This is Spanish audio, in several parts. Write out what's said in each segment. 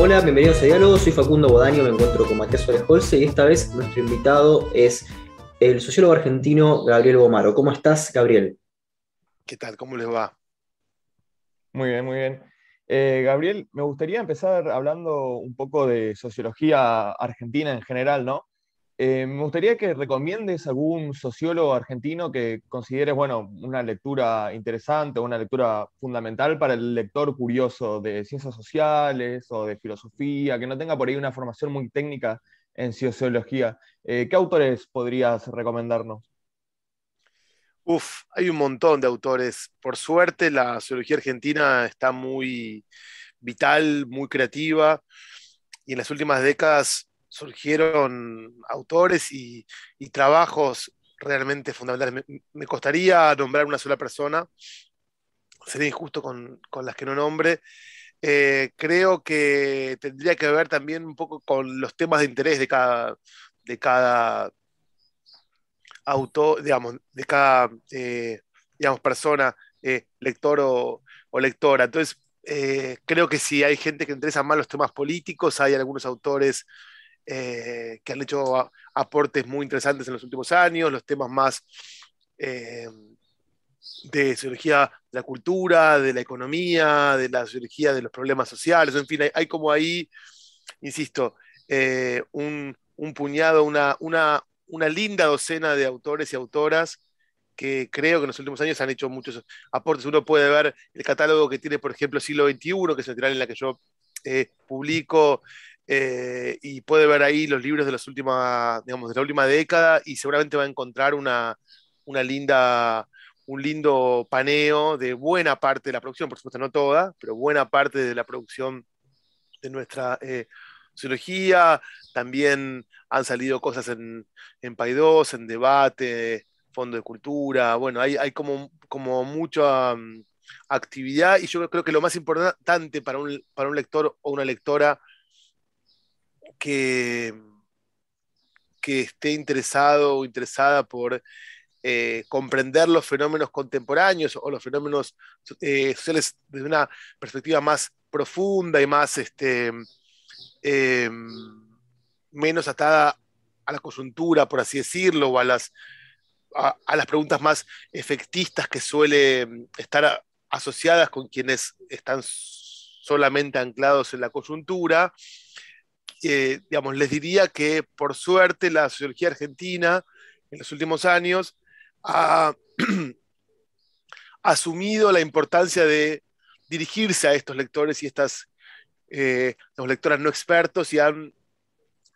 Hola, bienvenidos a Diálogo, soy Facundo Bodaño, me encuentro con Matías Suárez y esta vez nuestro invitado es el sociólogo argentino Gabriel Bomaro. ¿Cómo estás, Gabriel? ¿Qué tal? ¿Cómo les va? Muy bien, muy bien. Eh, Gabriel, me gustaría empezar hablando un poco de sociología argentina en general, ¿no? Eh, me gustaría que recomiendes algún sociólogo argentino que consideres, bueno, una lectura interesante, una lectura fundamental para el lector curioso de ciencias sociales o de filosofía, que no tenga por ahí una formación muy técnica en sociología. Eh, ¿Qué autores podrías recomendarnos? Uf, hay un montón de autores. Por suerte, la sociología argentina está muy vital, muy creativa, y en las últimas décadas surgieron autores y, trabajos realmente fundamentales. Me, costaría nombrar una sola persona, sería injusto con, las que no nombre. Eh, creo que tendría que ver también un poco con los temas de interés de cada, de cada autor, digamos, de cada eh, digamos, persona, eh, lector o, lectora. Entonces, creo que si hay gente que interesa más los temas políticos, hay algunos autores eh, que han hecho aportes muy interesantes en los últimos años, los temas más eh, de sociología de la cultura, de la economía, de la sociología de los problemas sociales, en fin, hay, como ahí, insisto, eh, un, puñado, una, una, una linda docena de autores y autoras que creo que en los últimos años han hecho muchos aportes. Uno puede ver el catálogo que tiene, por ejemplo, Siglo XXI, que es el en la que yo publico, eh, y puede ver ahí los libros de, las últimas, digamos, de la última década y seguramente va a encontrar una, una linda, un lindo paneo de buena parte de la producción, por supuesto no toda, pero buena parte de la producción de nuestra eh. También han salido cosas en, en 2 en Debate, Fondo de Cultura. Bueno, hay, hay como, como mucha mm, actividad y yo creo que lo más importante para un, para un lector o una lectora que, esté interesado o interesada por eh, comprender los fenómenos contemporáneos o los fenómenos eh, sociales desde una perspectiva más profunda y más este, em, menos atada a la coyuntura, por así decirlo, o a las, a, las preguntas más efectistas que suelen estar asociadas con quienes están solamente anclados en la coyuntura, eh, digamos, les diría que por suerte la sociología argentina en los últimos años ha asumido la importancia de dirigirse a estos lectores y estas eh, lectoras no expertos y, han,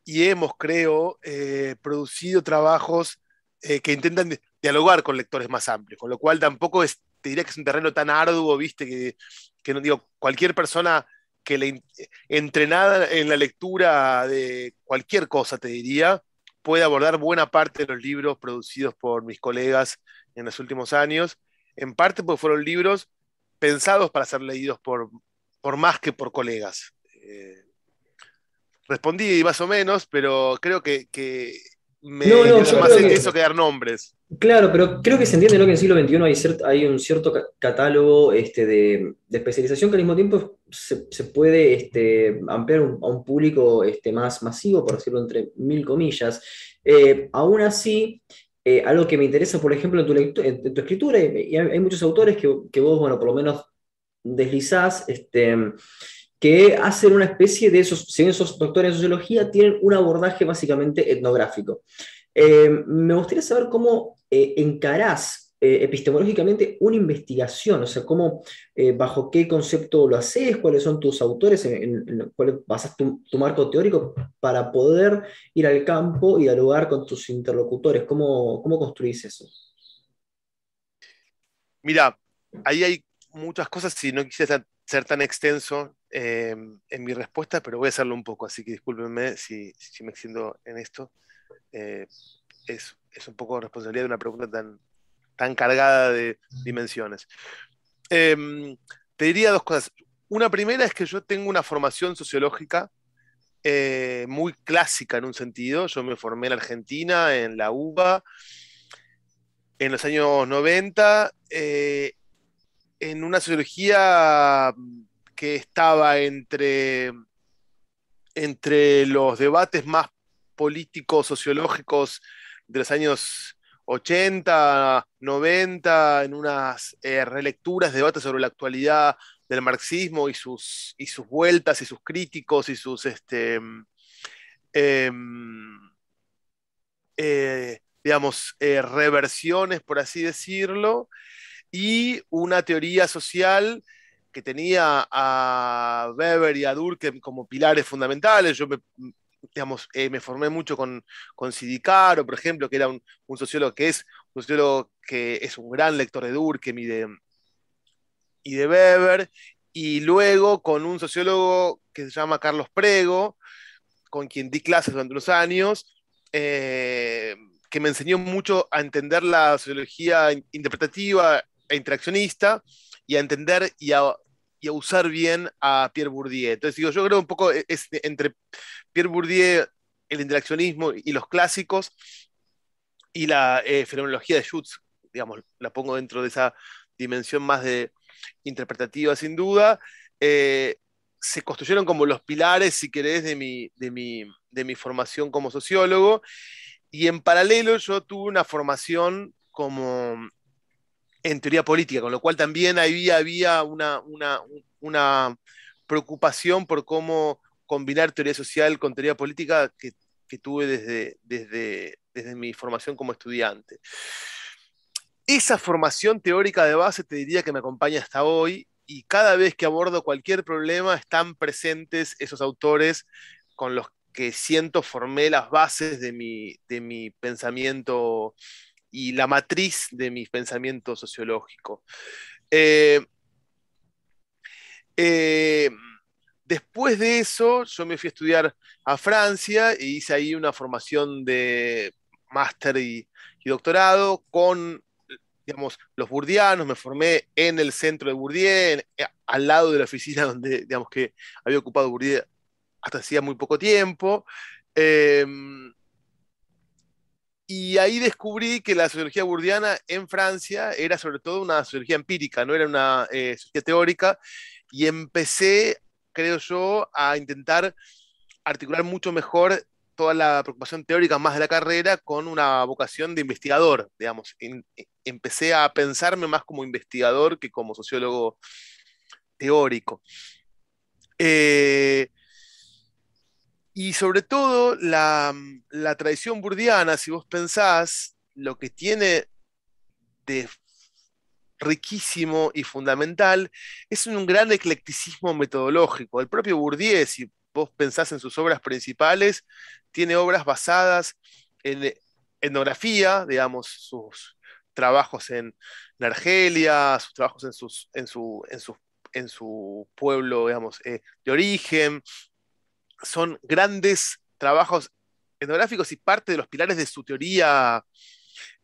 y hemos, creo, eh, producido trabajos que intentan dialogar con lectores más amplios, con lo cual tampoco es, te diría que es un terreno tan arduo, viste, que, que no digo, cualquier persona que entrenada en la lectura de cualquier cosa, te diría, puede abordar buena parte de los libros producidos por mis colegas en los últimos años, en parte porque fueron libros pensados para ser leídos por, por más que por colegas. Eh, respondí más o menos, pero creo que me no, no, más eso que dar nombres. Claro, pero creo que se entiende que en el siglo XXI hay, hay un cierto catálogo este, de, especialización que al mismo tiempo se, puede este, ampliar a un público este, más masivo, por decirlo entre mil comillas. Eh, aún así, eh, algo que me interesa, por ejemplo, en tu, en tu escritura, y hay, muchos autores que, que, vos, bueno, por lo menos deslizás, este, que hacen una especie de esos, si bien esos doctores en sociología tienen un abordaje básicamente etnográfico. Eh, me gustaría saber cómo eh, encarás eh, epistemológicamente una investigación, o sea, cómo, bajo qué concepto lo haces, cuáles son tus autores, en, en, cuál basas tu, marco teórico para poder ir al campo y dialogar con tus interlocutores. ¿Cómo, cómo construís eso? Mira, ahí hay muchas cosas, si no quisiera ser tan extenso en mi respuesta, pero voy a hacerlo un poco, así que discúlpenme si, si me extiendo en esto. Eh, es, un poco responsabilidad de una pregunta tan, tan cargada de dimensiones. Em, te diría dos cosas. Una primera es que yo tengo una formación sociológica eh, muy clásica en un sentido. Yo me formé en Argentina, en la UBA, en los años 90, eh, en una sociología que estaba entre entre los debates más políticos, sociológicos de los años 80, 90, en unas eh, relecturas, debates sobre la actualidad del marxismo y sus, y sus vueltas y sus críticos y sus, este, em, eh, digamos, eh, reversiones, por así decirlo, y una teoría social que tenía a Weber y a Durkheim como pilares fundamentales. Yo me, digamos, eh, me formé mucho con, con Sidicaro, por ejemplo, que era un, sociólogo que es un sociólogo que es un gran lector de Durkheim y de, y Weber, y luego con un sociólogo que se llama Carlos Prego, con quien di clases durante unos años, eh, que me enseñó mucho a entender la sociología interpretativa e interaccionista y a entender y a, y a usar bien a Pierre Bourdieu. Entonces digo, yo creo un poco es entre Pierre Bourdieu, el interaccionismo y los clásicos, y la eh, fenomenología de Schutz, digamos, la pongo dentro de esa dimensión más de interpretativa sin duda, eh, se construyeron como los pilares, si querés, de mi, de, mi, de mi formación como sociólogo, y en paralelo yo tuve una formación como en teoría política, con lo cual también había, una, una, preocupación por cómo combinar teoría social con teoría política que, tuve desde, desde, desde mi formación como estudiante. Esa formación teórica de base te diría que me acompaña hasta hoy y cada vez que abordo cualquier problema están presentes esos autores con los que siento formé las bases de mi, de mi pensamiento y la matriz de mi pensamiento sociológico. eh, eh Después de eso, yo me fui a estudiar a Francia e hice ahí una formación de máster y, doctorado con, digamos, los burdianos. Me formé en el centro de Bourdieu, eh, al lado de la oficina donde, digamos, que había ocupado Bourdieu hasta hacía muy poco tiempo. Em, y ahí descubrí que la sociología burdiana en Francia era sobre todo una sociología empírica, no era una eh, sociología teórica, y empecé creo yo, a intentar articular mucho mejor toda la preocupación teórica más de la carrera con una vocación de investigador, digamos. E, empecé a pensarme más como investigador que como sociólogo teórico. Eh, y sobre todo la, la, tradición burdiana, si vos pensás, lo que tiene de riquísimo y fundamental, es un gran eclecticismo metodológico. El propio Bourdieu, si vos pensás en sus obras principales, tiene obras basadas en etnografía, digamos, sus trabajos en, Argelia, sus trabajos en, sus, en, su, en, su, en su pueblo, digamos, eh, de origen. Son grandes trabajos etnográficos y parte de los pilares de su teoría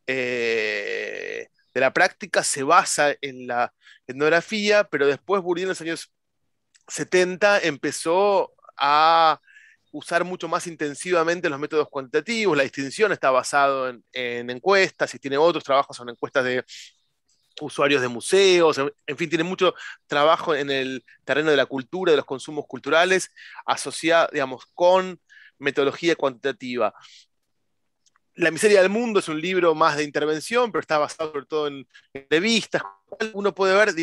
eh, de la práctica se basa en la etnografía, pero después Bourdieu en los años 70 empezó a usar mucho más intensivamente los métodos cuantitativos, la distinción está basado en, encuestas y tiene otros trabajos, son encuestas de usuarios de museos, en, fin, tiene mucho trabajo en el terreno de la cultura, de los consumos culturales, asociado, digamos, con metodología cuantitativa. La miseria del mundo es un libro más de intervención, pero está basado sobre todo en, revistas. Uno puede ver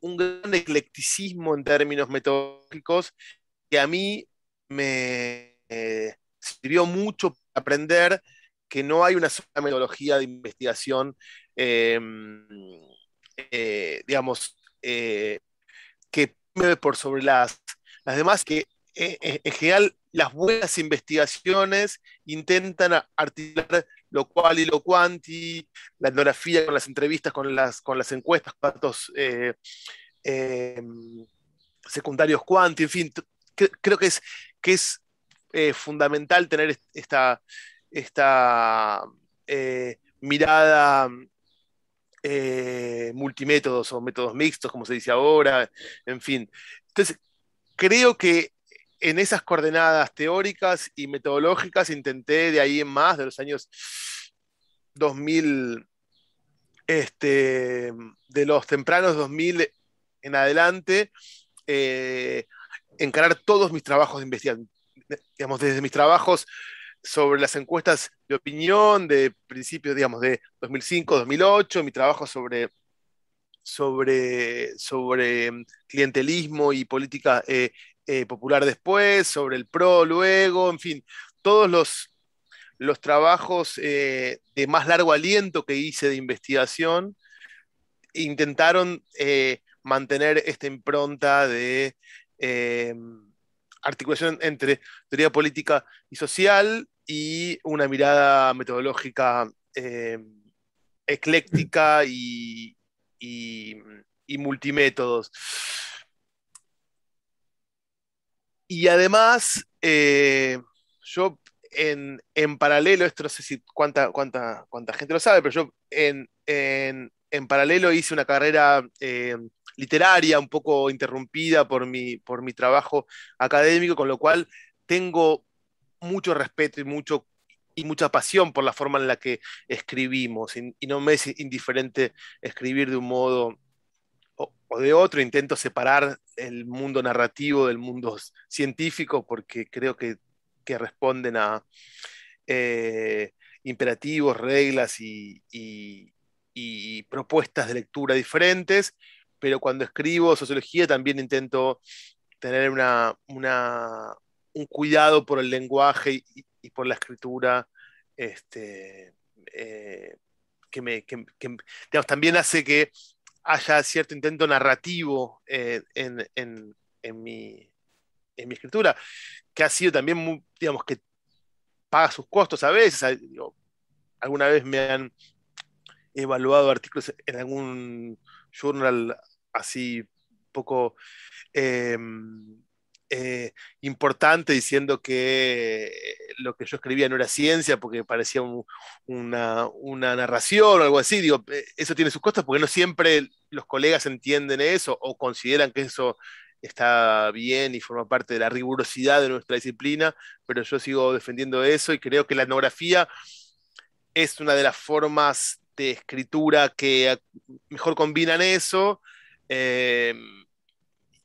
un, gran eclecticismo en términos metodológicos que a mí me eh, sirvió mucho para aprender que no hay una sola metodología de investigación, em, eh, digamos, eh, que por sobre las, demás, que en general las buenas investigaciones intentan articular lo cual y lo cuanti, la etnografía con las entrevistas, con las, con las encuestas, datos eh, secundarios cuanti, en fin, creo que es, que es eh, fundamental tener esta, esta eh, mirada multimétodos o métodos mixtos, como se dice ahora, en fin. Entonces, creo que en esas coordenadas teóricas y metodológicas intenté de ahí en más, de los años 2000, este, de los tempranos 2000 en adelante, eh, encarar todos mis trabajos de investigación. digamos, desde mis trabajos sobre las encuestas de opinión de principios, digamos, de 2005, 2008, mi trabajo sobre, sobre, sobre mm, clientelismo y política eh, eh, popular después, sobre el PRO luego, en fin, todos los, los trabajos eh, de más largo aliento que hice de investigación intentaron mantener esta impronta de articulación entre teoría política y social y una mirada metodológica eh, ecléctica y, multimétodos. Y además, eh, yo en, paralelo, esto no sé si cuánta, cuánta, cuánta gente lo sabe, pero yo en, paralelo hice una carrera eh, literaria un poco interrumpida por mi, por mi trabajo académico, con lo cual tengo mucho respeto y, mucho, y mucha pasión por la forma en la que escribimos. Y, no me es indiferente escribir de un modo o, de otro. Intento separar el mundo narrativo del mundo científico porque creo que, responden a eh, imperativos, reglas y, propuestas de lectura diferentes. Pero cuando escribo sociología también intento tener una, un cuidado por el lenguaje y, por la escritura este, eh, que, me, también hace que haya cierto intento narrativo eh, en, mi, escritura, que ha sido también, digamos, que paga sus costos a veces. alguna vez me han evaluado artículos en algún journal así poco em, eh, importante diciendo que lo que yo escribía no era ciencia porque parecía una, narración o algo así. Digo, eh, eso tiene sus costos porque no siempre los colegas entienden eso o consideran que eso está bien y forma parte de la rigurosidad de nuestra disciplina, pero yo sigo defendiendo eso y creo que la etnografía es una de las formas de escritura que mejor combinan eso. Eh,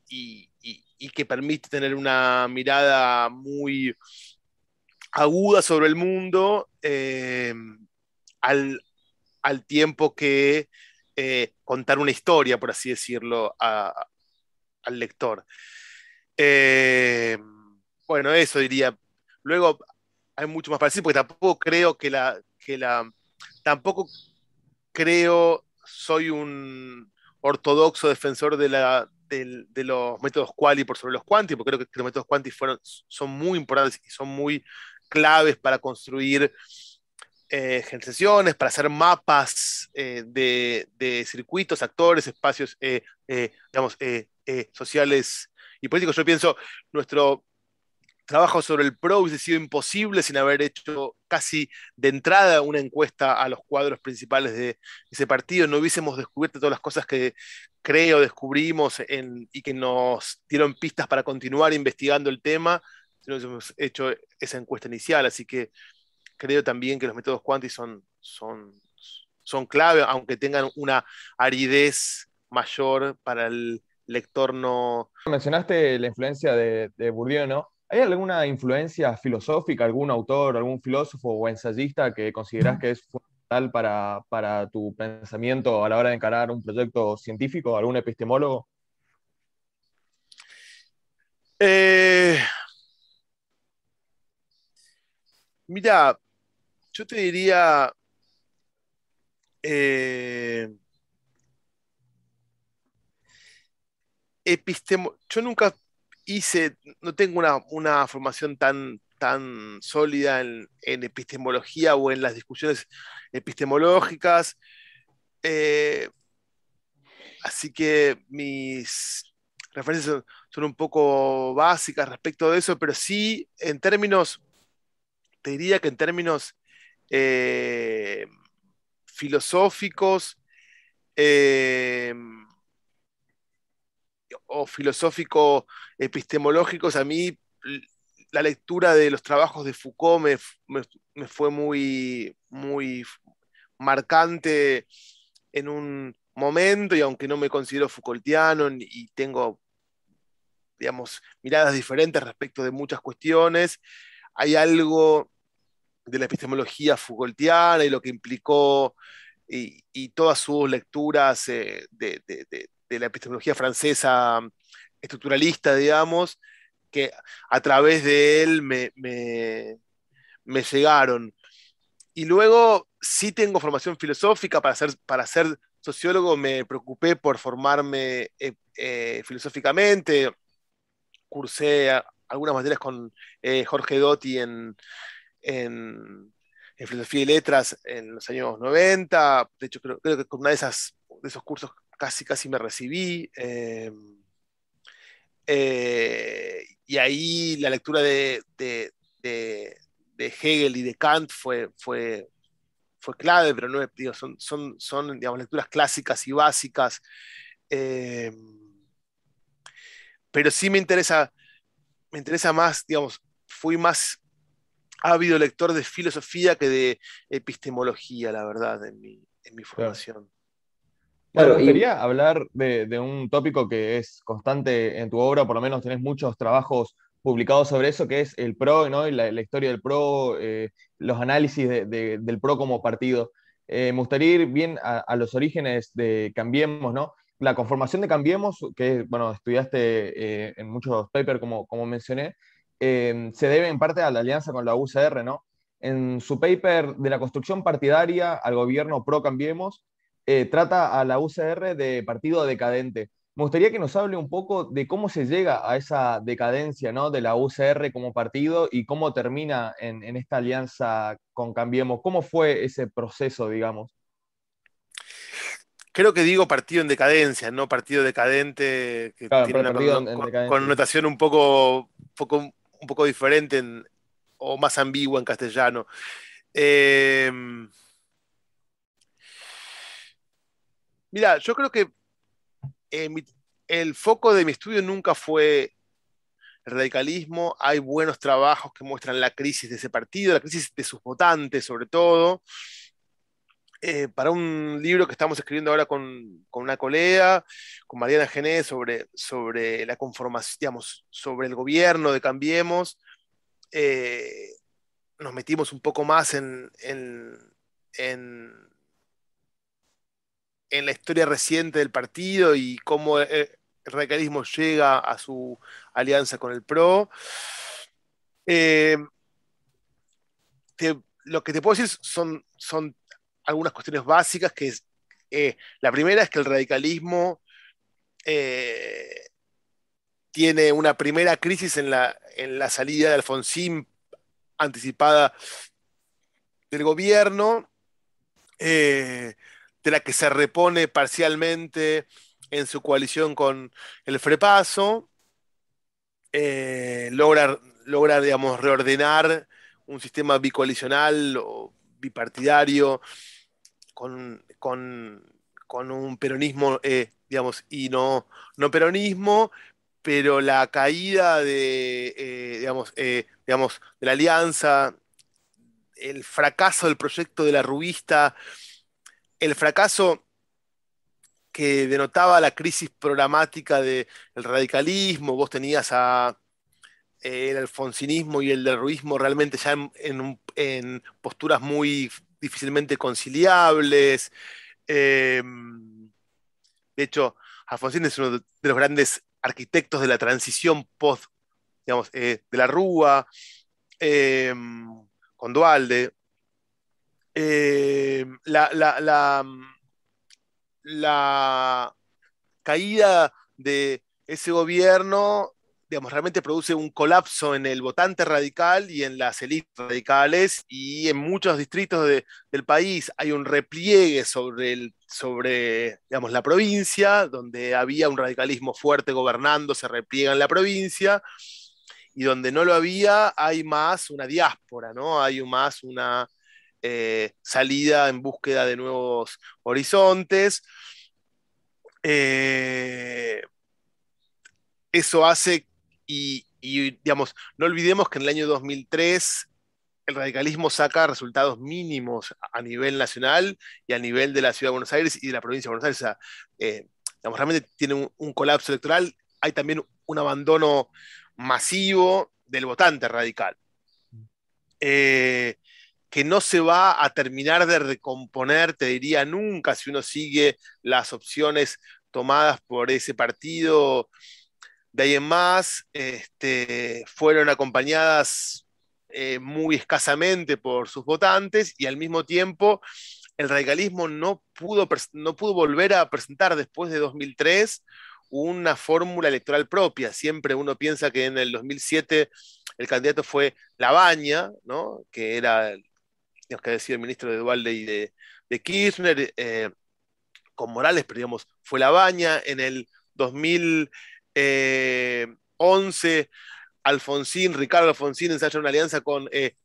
y, y que permite tener una mirada muy aguda sobre el mundo eh, al, tiempo que eh, contar una historia, por así decirlo, al lector. Eh, bueno, eso diría. Luego hay mucho más para decir, porque tampoco creo que la, que la. Tampoco creo, soy un ortodoxo defensor de la, de, los métodos quali por sobre los quanti, porque creo que, los métodos quanti fueron, son muy importantes y son muy claves para construir eh, para hacer mapas eh, de, circuitos, actores, espacios, eh, eh, digamos, sociales y políticos. Yo pienso, nuestro trabajo sobre el PRO hubiese sido imposible sin haber hecho casi de entrada una encuesta a los cuadros principales de ese partido. No hubiésemos descubierto todas las cosas que creo descubrimos y que nos dieron pistas para continuar investigando el tema si no hubiésemos hecho esa encuesta inicial. Así que creo también que los métodos cuanti son, son, son clave, aunque tengan una aridez mayor para el lector no. Mencionaste la influencia de, de Bourdieu, ¿no? ¿Hay alguna influencia filosófica, algún autor, algún filósofo o ensayista que consideras que es fundamental para, tu pensamiento a la hora de encarar un proyecto científico, algún epistemólogo? Eh, mira, yo te diría, eh, yo nunca hice, no tengo una, formación tan, tan sólida en, epistemología o en las discusiones epistemológicas. Eh, así que mis referencias son, un poco básicas respecto de eso, pero sí en términos, te diría que en términos eh, filosóficos, eh, o filosófico epistemológicos, a mí la lectura de los trabajos de Foucault me, fue muy, muy marcante en un momento, y aunque no me considero Foucaultiano y tengo digamos, miradas diferentes respecto de muchas cuestiones. Hay algo de la epistemología Foucaultiana y lo que implicó y, todas sus lecturas eh, de, la epistemología francesa estructuralista, digamos, que a través de él me, me, llegaron. Y luego sí tengo formación filosófica para ser, para ser sociólogo, me preocupé por formarme eh, eh, filosóficamente, cursé algunas materias con Jorge Dotti en, en, filosofía y letras en los años 90. De hecho, creo, que con una de, esas, de esos cursos casi, casi me recibí. Eh, y ahí la lectura de, de, Hegel y de Kant fue, fue, fue clave, pero no digo, son, son, son digamos, lecturas clásicas y básicas. Em, pero sí me interesa, me interesa más, digamos, fui más habido lector de filosofía que de epistemología, la verdad, en mi, formación. Claro, me gustaría hablar de, un tópico que es constante en tu obra, por lo menos tenés muchos trabajos publicados sobre eso, que es el PRO, ¿no? Y la, historia del PRO, eh, los análisis del PRO como partido. Eh, me gustaría ir bien a, los orígenes de Cambiemos, ¿no? La conformación de Cambiemos, que bueno, estudiaste eh, en muchos papers, como, como mencioné, Em, se debe en parte a la alianza con la UCR, ¿no? En su paper de la construcción partidaria al gobierno pro Cambiemos, eh, trata a la UCR de partido decadente. Me gustaría que nos hable un poco de cómo se llega a esa decadencia ¿no? de la UCR como partido y cómo termina en, esta alianza con Cambiemos. ¿Cómo fue ese proceso, digamos? Creo que digo partido en decadencia, no partido decadente, que tiene una connotación un poco, poco un poco diferente o más ambigua en castellano. Em, mira, yo creo que eh, el foco de mi estudio nunca fue el radicalismo. Hay buenos trabajos que muestran la crisis de ese partido, la crisis de sus votantes sobre todo. Eh, para un libro que estamos escribiendo ahora con, una colega, con Mariana Gené, sobre, sobre la conformación, digamos, sobre el gobierno de Cambiemos, eh, nos metimos un poco más en, en, la historia reciente del partido y cómo el radicalismo llega a su alianza con el PRO. Eh, lo que te puedo decir son, son algunas cuestiones básicas, que eh, la primera es que el radicalismo eh, tiene una primera crisis en la, en la salida de Alfonsín anticipada del gobierno, eh, de la que se repone parcialmente en su coalición con el Frepaso, logra, logra, digamos, reordenar un sistema bicoalicional o bipartidario con, un peronismo, eh, digamos, y no, no peronismo, pero la caída de, eh, digamos, eh, digamos, de la alianza, el fracaso del proyecto de la rubista, el fracaso que denotaba la crisis programática del radicalismo, vos tenías a, el alfonsinismo y el derruismo realmente ya en posturas muy difícilmente conciliables. Em, de hecho, Alfonsín es uno de los grandes arquitectos de la transición post, digamos, eh, de la Rúa, em, con Dualde. Em, la, la caída de ese gobierno digamos, realmente produce un colapso en el votante radical y en las élites radicales y en muchos distritos del país hay un repliegue sobre, el, sobre digamos, la provincia, donde había un radicalismo fuerte gobernando, se repliega en la provincia, y donde no lo había hay más una diáspora, ¿no? Hay más una eh, salida en búsqueda de nuevos horizontes. Eh, eso hace y, digamos, no olvidemos que en el año 2003 el radicalismo saca resultados mínimos a nivel nacional y a nivel de la ciudad de Buenos Aires y de la provincia de Buenos Aires. O sea, eh, realmente tiene un, colapso electoral hay también un abandono masivo del votante radical. Eh, que no se va a terminar de recomponer, te diría, nunca si uno sigue las opciones tomadas por ese partido. De ahí en más, este, fueron acompañadas eh, muy escasamente por sus votantes y al mismo tiempo el radicalismo no pudo, no pudo volver a presentar después de 2003 una fórmula electoral propia. Siempre uno piensa que en el 2007 el candidato fue Labaña, ¿no? que era que decir, el ministro de Duvalde y de, Kirchner, eh, con Morales, pero digamos, fue la baña. En el 2011, Alfonsín, Ricardo Alfonsín ensayó una alianza con eh,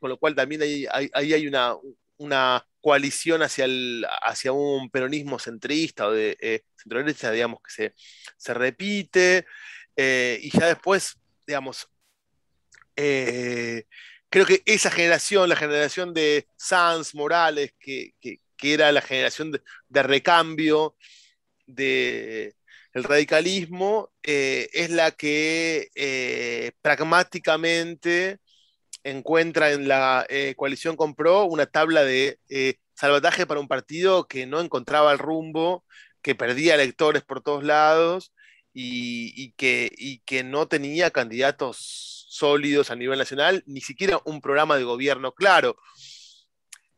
con lo cual también ahí hay, una, una, coalición hacia, el, hacia un peronismo centrista o de eh, centro derecha, digamos, que se, se repite. Eh, y ya después, digamos, creo que esa generación, la generación de Sanz, Morales, que, era la generación de, recambio del radicalismo, eh, es la que eh, pragmáticamente encuentra en la eh, coalición con PRO una tabla de salvataje para un partido que no encontraba el rumbo, que perdía electores por todos lados y, que, y que no tenía candidatos sólidos a nivel nacional, ni siquiera un programa de gobierno claro.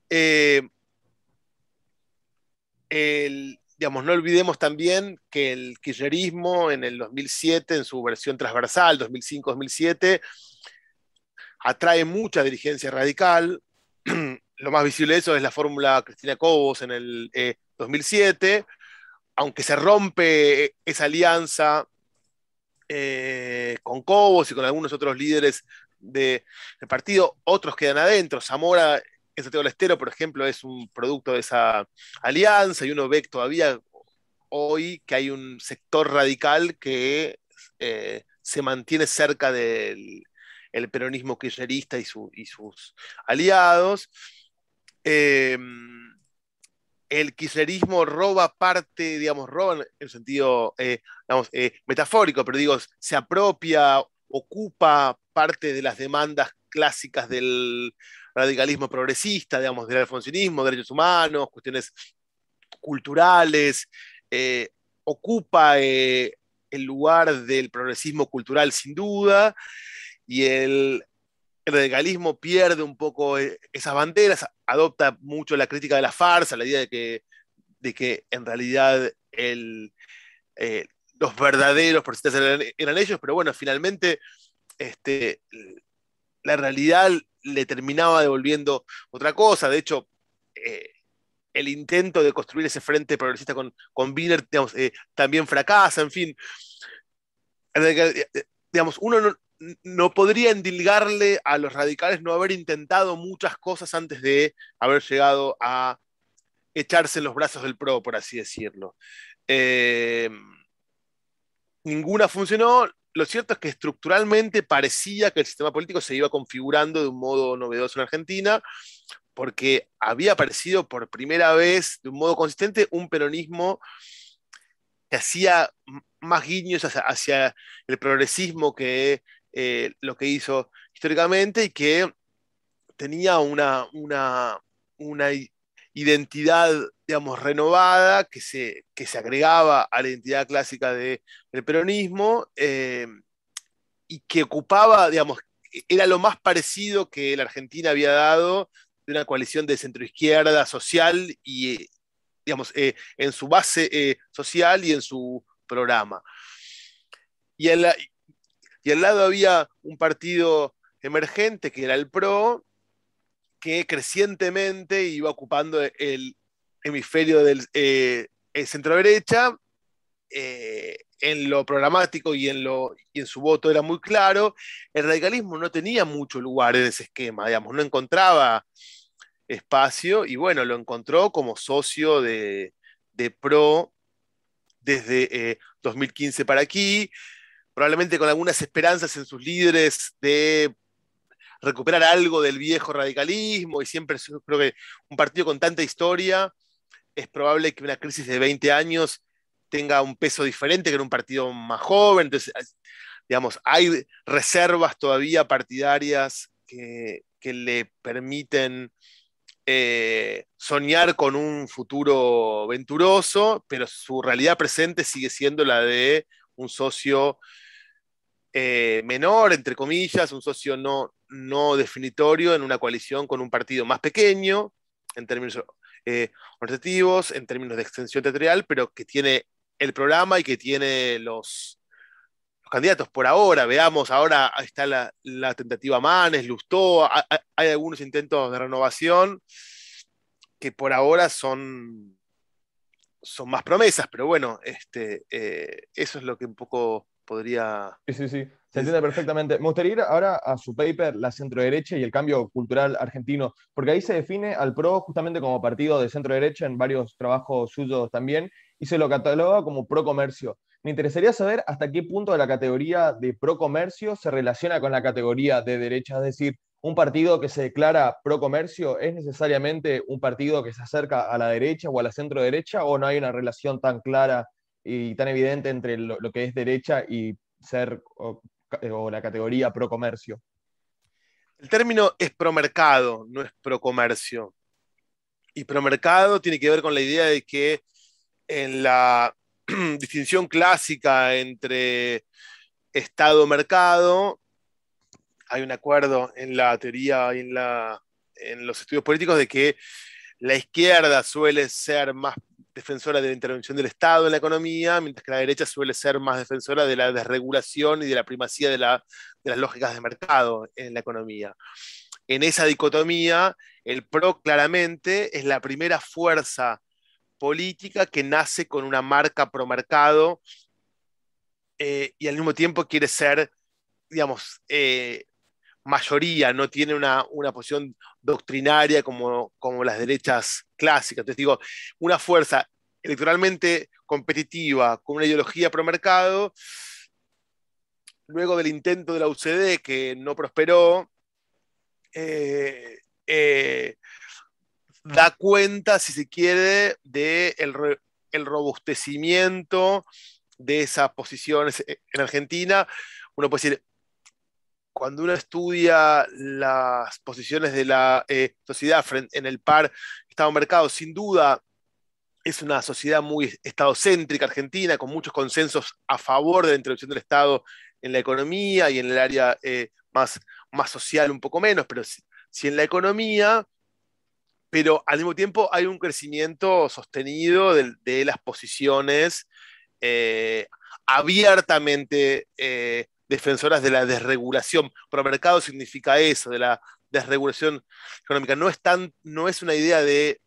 Eh, digamos, no olvidemos también que el kirchnerismo en el 2007, en su versión transversal, 2005-2007, atrae mucha dirigencia radical. Lo más visible de eso es la fórmula Cristina Cobos en el 2007. Eh, Aunque se rompe esa alianza eh, con Cobos y con algunos otros líderes del partido, otros quedan adentro. Zamora en Santiago del Estero, por ejemplo, es un producto de esa alianza y uno ve todavía hoy que hay un sector radical que eh, se mantiene cerca del peronismo kirchnerista y, sus aliados. Eh, el kirchnerismo roba parte, digamos, roba en el sentido, eh, eh, metafórico, pero digo, se apropia, ocupa parte de las demandas clásicas del radicalismo progresista, digamos, del alfonsinismo, derechos humanos, cuestiones culturales, eh, ocupa el lugar del progresismo cultural sin duda, y el el radicalismo pierde un poco eh, esas banderas, adopta mucho la crítica de la farsa, la idea de que, de que en realidad eh, los verdaderos progresistas eran, ellos, pero bueno, finalmente este, la realidad le terminaba devolviendo otra cosa. De hecho, eh, el intento de construir ese frente progresista con, con Wiener también fracasa, en fin. Digamos, uno no, no podría endilgarle a los radicales no haber intentado muchas cosas antes de haber llegado a echarse en los brazos del PRO, por así decirlo. Eh, ninguna funcionó. Lo cierto es que estructuralmente parecía que el sistema político se iba configurando de un modo novedoso en Argentina, porque había aparecido por primera vez, de un modo consistente, un peronismo que hacía más guiños hacia el progresismo que eh, lo que hizo históricamente y que tenía una, una, una identidad, digamos, renovada que se, que se agregaba a la identidad clásica del peronismo eh, y que ocupaba, digamos, era lo más parecido que la Argentina había dado de una coalición de centroizquierda social y, digamos, eh, en su base social y en su programa. Y, en la, y al lado había un partido emergente que era el PRO, que crecientemente iba ocupando el hemisferio del eh, centro derecha. Eh, en lo programático y en, lo, y en su voto era muy claro. El radicalismo no tenía mucho lugar en ese esquema, digamos, no encontraba espacio y bueno, lo encontró como socio de, PRO desde 2015 eh, para aquí probablemente con algunas esperanzas en sus líderes de recuperar algo del viejo radicalismo y siempre creo que un partido con tanta historia es probable que una crisis de 20 años tenga un peso diferente que en un partido más joven. Entonces, digamos, hay reservas todavía partidarias que, le permiten eh, soñar con un futuro venturoso, pero su realidad presente sigue siendo la de un socio eh, menor, entre comillas, un socio no, no definitorio en una coalición con un partido más pequeño en términos eh, organizativos, en términos de extensión territorial, pero que tiene el programa y que tiene los, candidatos por ahora. Veamos, ahora está la, tentativa Manes, Lustó, hay, algunos intentos de renovación que por ahora son, son más promesas, pero bueno, este, eh, eso es lo que un poco podría... Sí, sí, sí. Se entiende perfectamente. Me gustaría ir ahora a su paper, La centro-derecha y el cambio cultural argentino, porque ahí se define al PRO justamente como partido de centro-derecha en varios trabajos suyos también, y se lo cataloga como pro-comercio. Me interesaría saber hasta qué punto la categoría de pro-comercio se relaciona con la categoría de derecha, es decir, un partido que se declara pro-comercio es necesariamente un partido que se acerca a la derecha o a la centro-derecha, o no hay una relación tan clara y tan evidente entre lo, que es derecha y ser o la categoría pro comercio? El término es pro mercado, no es pro comercio. Y pro mercado tiene que ver con la idea de que en la distinción clásica entre Estado-mercado, hay un acuerdo en la teoría y en, la, en los estudios políticos de que la izquierda suele ser más defensora de la intervención del Estado en la economía, mientras que la derecha suele ser más defensora de la desregulación y de la primacía de, las lógicas de mercado en la economía. En esa dicotomía, el PRO claramente es la primera fuerza política que nace con una marca pro mercado eh, y al mismo tiempo quiere ser, digamos, eh, mayoría, no tiene una, posición doctrinaria como, como, las derechas clásicas. Entonces digo, una fuerza electoralmente competitiva con una ideología pro mercado, luego del intento de la UCD que no prosperó, eh, eh, da cuenta, si se quiere, del de el robustecimiento de esas posiciones en Argentina. Uno puede decir, cuando uno estudia las posiciones de la eh, sociedad en el par Estado-Mercado, sin duda es una sociedad muy estadocéntrica argentina, con muchos consensos a favor de la introducción del Estado en la economía y en el área eh, más, más social un poco menos, pero sí, en la economía, pero al mismo tiempo hay un crecimiento sostenido de, las posiciones eh, abiertamente defensoras de la desregulación. Pro mercado significa eso, de la desregulación económica. No es, tan, no es una idea de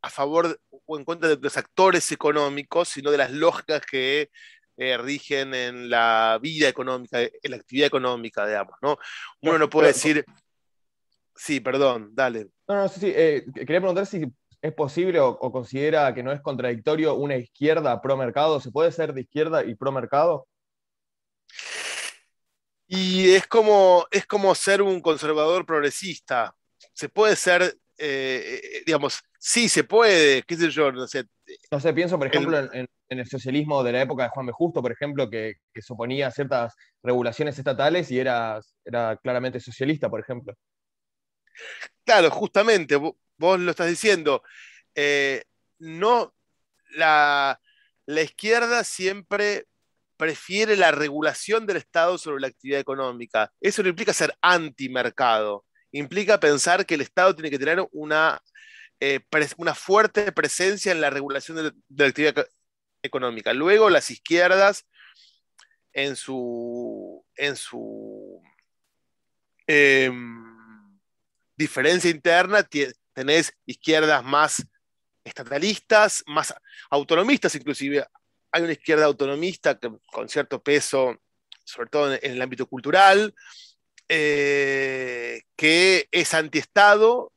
a favor o en contra de los actores económicos, sino de las lógicas que eh, rigen en la vida económica, en la actividad económica, digamos, ¿no? Uno no puede decir... Sí, perdón, dale. No, no, sí, sí. Eh, quería preguntar si es posible o, o, considera que no es contradictorio una izquierda pro mercado. ¿Se puede ser de izquierda y pro mercado? Y es como, es como ser un conservador progresista. Se puede ser, eh, eh, digamos, sí se puede, qué sé yo, no sé. No sé, pienso, por ejemplo, en, el socialismo de la época de Juan B. Justo, por ejemplo, que, que suponía ciertas regulaciones estatales y era, era claramente socialista, por ejemplo. Claro, justamente, vos, lo estás diciendo. Eh, no, la, la izquierda siempre prefiere la regulación del Estado sobre la actividad económica. Eso no implica ser antimercado, implica pensar que el Estado tiene que tener una, eh, una fuerte presencia en la regulación de, la actividad económica. Luego las izquierdas, en su, en su em, diferencia interna, tenés izquierdas más estatalistas, más autonomistas inclusive hay una izquierda autonomista con cierto peso, sobre todo en, el ámbito cultural, eh, que es antiestado,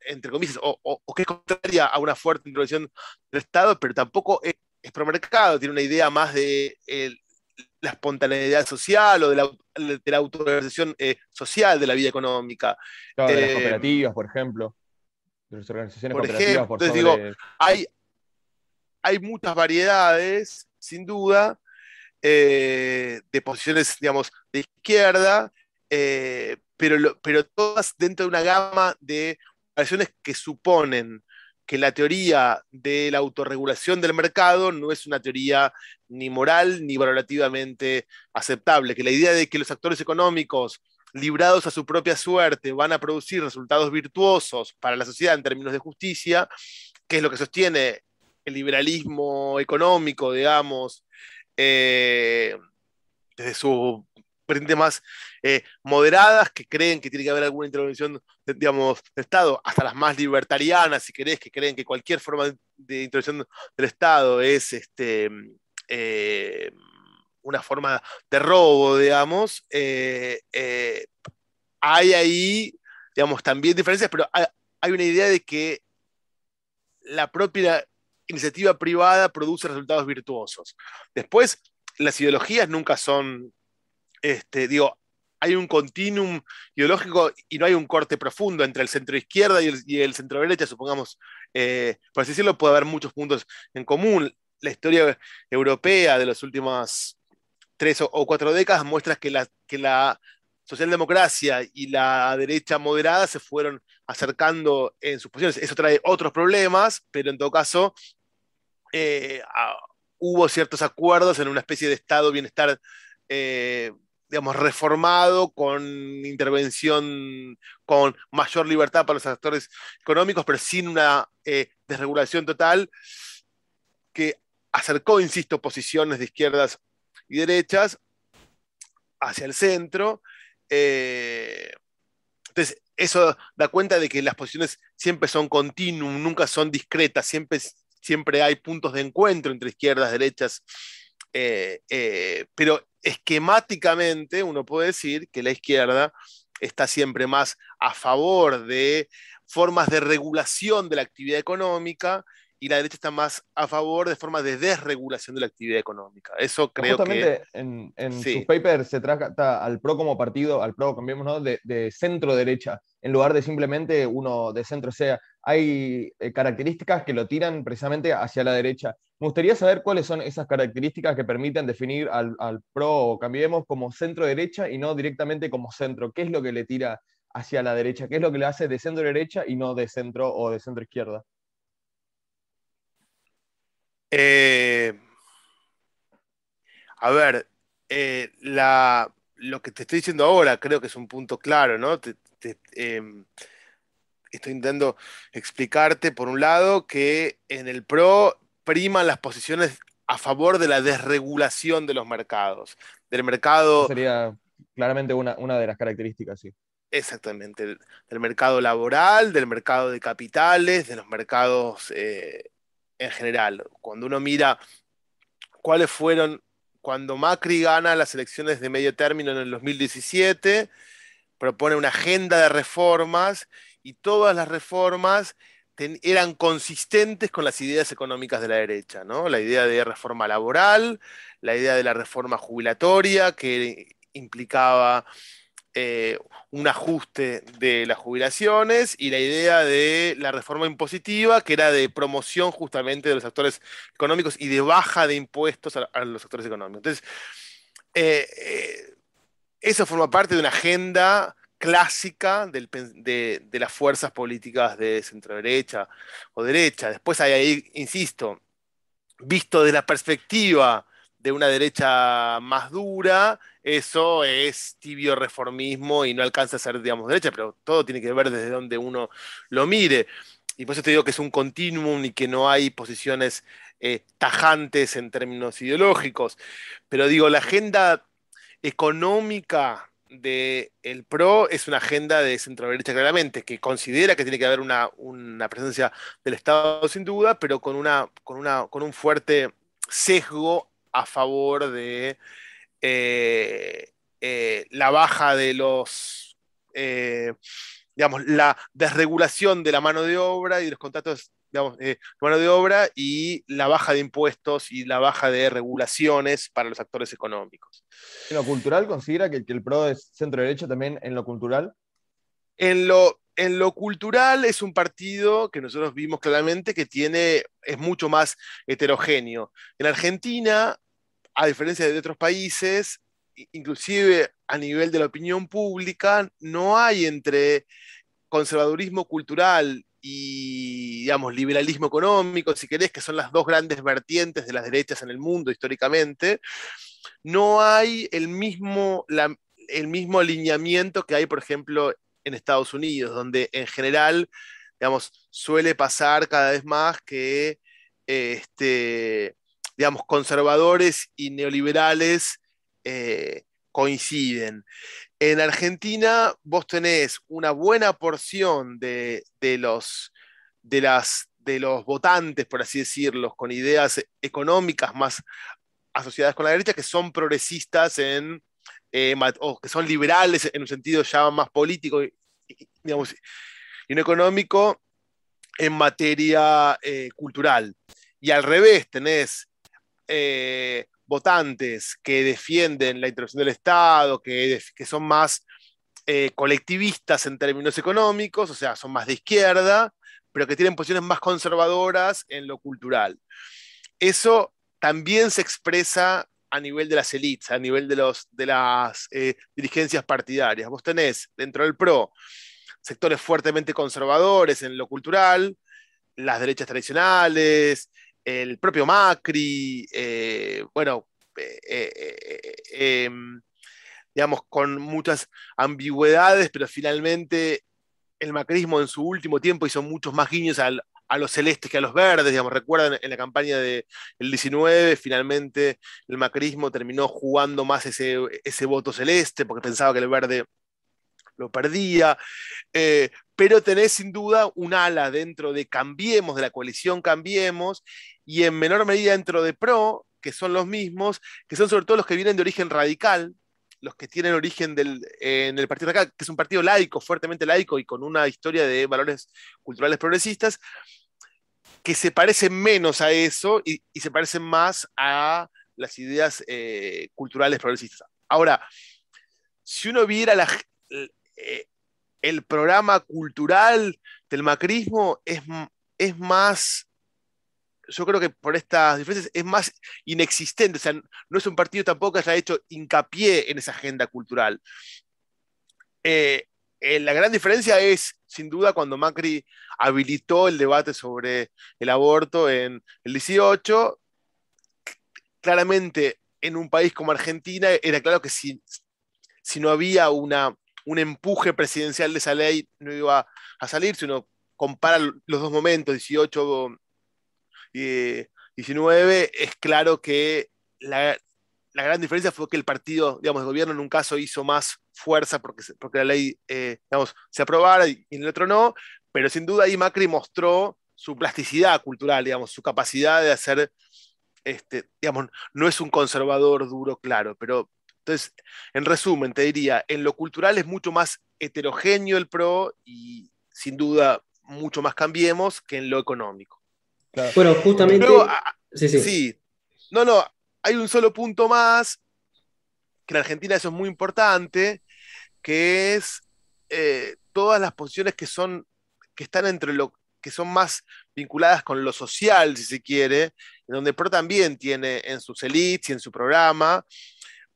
entre comillas, o, que es contraria a una fuerte introducción del Estado, pero tampoco es, es promercado, tiene una idea más de la espontaneidad social o de la, de la eh, social de la vida económica. de las eh, cooperativas, por ejemplo. De las organizaciones por cooperativas. Ejemplo, entonces digo, hay, hay muchas variedades, sin duda, eh, de posiciones, digamos, de izquierda, eh, pero, pero todas dentro de una gama de variaciones que suponen que la teoría de la autorregulación del mercado no es una teoría ni moral ni valorativamente aceptable, que la idea de que los actores económicos librados a su propia suerte van a producir resultados virtuosos para la sociedad en términos de justicia, que es lo que sostiene el liberalismo económico, digamos, eh, desde sus vertientes más eh, moderadas, que creen que tiene que haber alguna intervención, digamos, del Estado, hasta las más libertarianas, si querés, que creen que cualquier forma de, intervención del Estado es este, eh, una forma de robo, digamos. hay ahí, digamos, también diferencias, pero hay una idea de que la propia iniciativa privada produce resultados virtuosos. Después, las ideologías nunca son, este, digo, hay un continuum ideológico y no hay un corte profundo entre el centro izquierda y el, centro derecha, supongamos, eh, por así decirlo, puede haber muchos puntos en común. La historia europea de las últimas tres o, cuatro décadas muestra que la, que la socialdemocracia y la derecha moderada se fueron acercando en sus posiciones. Eso trae otros problemas, pero en todo caso eh, hubo ciertos acuerdos en una especie de estado bienestar, eh, digamos, reformado, con intervención, con mayor libertad para los actores económicos, pero sin una eh, desregulación total que acercó, insisto, posiciones de izquierdas y derechas hacia el centro. entonces, eso da cuenta de que las posiciones siempre son continuum, nunca son discretas, siempre siempre hay puntos de encuentro entre izquierdas, derechas, eh, eh, pero esquemáticamente uno puede decir que la izquierda está siempre más a favor de formas de regulación de la actividad económica y la derecha está más a favor de formas de desregulación de la actividad económica. Eso creo que... en, en sus papers se trata al PRO como partido, al PRO, cambiemos, de, de centro-derecha, en lugar de simplemente uno de centro. O sea, hay eh, características que lo tiran precisamente hacia la derecha. Me gustaría saber cuáles son esas características que permiten definir al, PRO o cambiemos como centro-derecha y no directamente como centro. ¿Qué es lo que le tira hacia la derecha? ¿Qué es lo que le hace de centro-derecha y no de centro o de centro-izquierda? Eh, a ver, eh, lo que te estoy diciendo ahora creo que es un punto claro, ¿no? Em, estoy intentando explicarte, por un lado, que en el PRO priman las posiciones a favor de la desregulación de los mercados. Del mercado. sería claramente una, de las características, sí. Exactamente, del, mercado laboral, del mercado de capitales, de los mercados eh, en general. Cuando uno mira cuáles fueron, cuando Macri gana las elecciones de medio término en el 2017, propone una agenda de reformas y todas las reformas eran consistentes con las ideas económicas de la derecha, ¿no? La idea de reforma laboral, la idea de la reforma jubilatoria, que implicaba eh, un ajuste de las jubilaciones y la idea de la reforma impositiva, que era de promoción justamente de los actores económicos y de baja de impuestos a, los actores económicos. Entonces, eh, eh, eso forma parte de una agenda clásica de, las fuerzas políticas de centro derecha o derecha. Después hay ahí, insisto, visto de la perspectiva de una derecha más dura, eso es tibio reformismo y no alcanza a ser, digamos, derecha, pero todo tiene que ver desde donde uno lo mire. Y por eso te digo que es un continuum y que no hay posiciones eh, tajantes en términos ideológicos. Pero digo, la agenda económica del el PRO es una agenda de centro derecha claramente, que considera que tiene que haber una, una presencia del Estado sin duda, pero con, una, con, una, con un fuerte sesgo a favor de eh, eh, la baja de los, eh, digamos, la desregulación de la mano de obra y de los contratos digamos, de mano de obra y la baja de impuestos y la baja de regulaciones para los actores económicos. ¿En lo cultural considera que, el PRO es centro derecha también en lo cultural? En lo, en lo cultural es un partido que nosotros vimos claramente que tiene, es mucho más heterogéneo. En Argentina, a diferencia de otros países, inclusive a nivel de la opinión pública, no hay entre conservadurismo cultural y, digamos, liberalismo económico, si querés, que son las dos grandes vertientes de las derechas en el mundo históricamente, no hay el mismo, el mismo alineamiento que hay, por ejemplo, en Estados Unidos, donde en general, digamos, suele pasar cada vez más que, este, digamos, conservadores y neoliberales eh, coinciden. En Argentina vos tenés una buena porción de, los, de, las, de los votantes, por así decirlo, con ideas económicas más asociadas con la derecha, que son progresistas en eh, o que son liberales en un sentido ya más político y, digamos, y no económico en materia eh, cultural. Y al revés, tenés eh, votantes que defienden la intervención del Estado, que, que son más colectivistas en términos económicos, o sea, son más de izquierda, pero que tienen posiciones más conservadoras en lo cultural. Eso también se expresa a nivel de las élites, a nivel de, los, de las eh, dirigencias partidarias. Vos tenés dentro del PRO sectores fuertemente conservadores en lo cultural, las derechas tradicionales, el propio Macri, eh, bueno, eh, em, digamos, con muchas ambigüedades, pero finalmente el macrismo en su último tiempo hizo muchos más guiños al, a los celestes que a los verdes, digamos, recuerdan en la campaña del 19, finalmente el macrismo terminó jugando más ese, ese voto celeste porque pensaba que el verde lo perdía, eh, pero tenés sin duda un ala dentro de Cambiemos, de la coalición Cambiemos, y en menor medida dentro de PRO, que son los mismos, que son sobre todo los que vienen de origen radical, los que tienen origen en el partido de acá, que es un partido laico, fuertemente laico y con una historia de valores culturales progresistas, que se parecen menos a eso y, se parecen más a las ideas eh, culturales progresistas. Ahora, si uno viera eh, el programa cultural del macrismo, es, es más yo creo que por estas diferencias es más inexistente, o sea, no es un partido tampoco que haya hecho hincapié en esa agenda cultural. Eh, eh, la gran diferencia es, sin duda, cuando Macri habilitó el debate sobre el aborto en el 18, claramente en un país como Argentina era claro que si, si no había una, un empuje presidencial de esa ley no iba a salir, si uno compara los dos momentos, 18 y 19, es claro que la, la gran diferencia fue que el partido, digamos, el gobierno en un caso hizo más fuerza porque, porque la ley, eh, digamos, se aprobara y, en el otro no, pero sin duda ahí Macri mostró su plasticidad cultural, digamos, su capacidad de hacer, este, digamos, no es un conservador duro, claro, pero entonces, en resumen, te diría, en lo cultural es mucho más heterogéneo el PRO y sin duda mucho más cambiemos que en lo económico. Bueno, justamente... Ah, sí, sí. sí, no, no, hay un solo punto más, que en Argentina eso es muy importante, que es eh, todas las posiciones que son, que están entre lo que son más vinculadas con lo social, si se quiere, donde PRO también tiene en sus elites y en su programa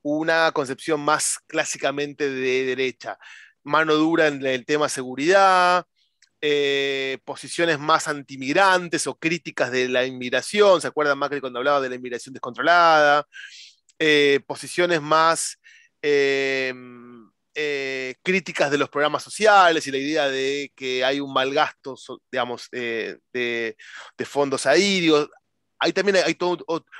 una concepción más clásicamente de derecha, mano dura en el tema seguridad, eh, posiciones más antimigrantes o críticas de la inmigración, ¿se acuerdan Macri cuando hablaba de la inmigración descontrolada? Eh, posiciones más eh, críticas de los programas sociales y la idea de que hay un mal gasto, digamos, de, fondos. Ahí también hay todo,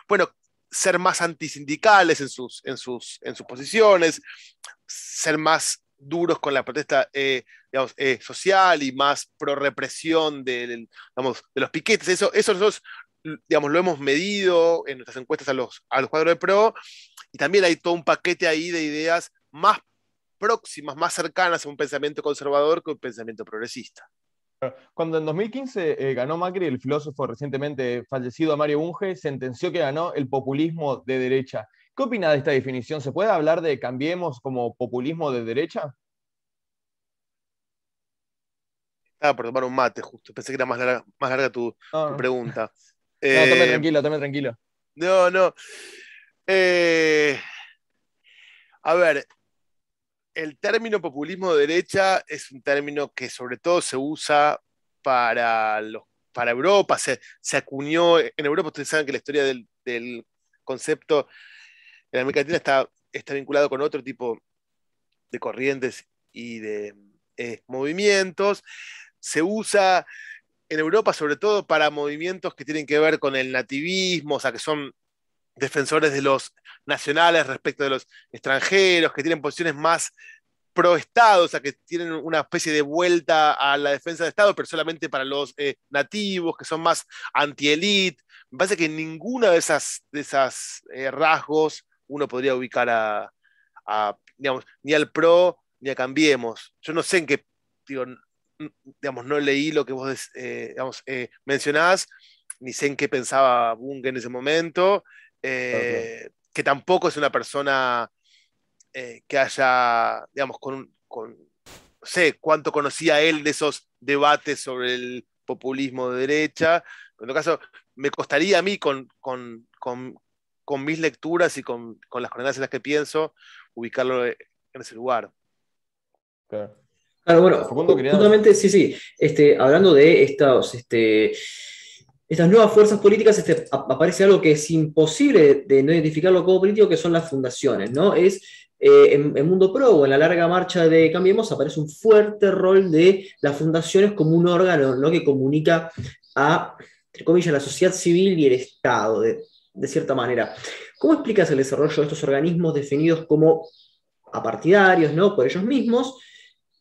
bueno, ser más antisindicales en sus, en sus, en sus posiciones, ser más duros con la protesta eh, social y más pro represión de, los piquetes. Eso, eso digamos, lo hemos medido en nuestras encuestas a los, a los cuadros de PRO y también hay todo un paquete ahí de ideas más próximas, más cercanas a un pensamiento conservador que un pensamiento progresista. Cuando en 2015 eh, ganó Macri, el filósofo recientemente fallecido Mario Bunge sentenció que ganó el populismo de derecha. ¿Qué opina de esta definición? ¿Se puede hablar de cambiemos como populismo de derecha? Por tomar un mate, justo. Pensé que era más larga, más larga tu, pregunta. no, tome eh, tranquilo, tome tranquilo. No, no. Eh, a ver, el término populismo de derecha es un término que sobre todo se usa para, los, para Europa, se, acuñó en Europa, ustedes saben que la historia del, concepto en América Latina está, está vinculado con otro tipo de corrientes y de eh, movimientos. Se usa en Europa sobre todo para movimientos que tienen que ver con el nativismo, o sea, que son defensores de los nacionales respecto de los extranjeros, que tienen posiciones más pro-Estado, o sea, que tienen una especie de vuelta a la defensa de Estado, pero solamente para los eh, nativos, que son más anti-elite. Me parece que ninguna de esas, de esas eh, rasgos uno podría ubicar a, digamos, ni al PRO ni a Cambiemos. Yo no sé en qué, digamos, no leí lo que vos eh, digamos, mencionás, ni sé en qué pensaba Bunge en ese momento. Eh, que tampoco es una persona eh, que haya, digamos, con, no sé cuánto conocía él de esos debates sobre el populismo de derecha. En todo caso, me costaría a mí con, mis lecturas y con, las coordenadas en las que pienso, ubicarlo en ese lugar. Claro. Bueno, justamente, sí, sí, este, hablando de estos, este, estas nuevas fuerzas políticas este, aparece algo que es imposible de no identificarlo como político, que son las fundaciones, ¿no? Es eh, en, Mundo Pro o en la larga marcha de Cambiemos aparece un fuerte rol de las fundaciones como un órgano ¿no? que comunica a, entre comillas, la sociedad civil y el Estado, de, de cierta manera. ¿Cómo explicas el desarrollo de estos organismos definidos como apartidarios, ¿no? Por ellos mismos,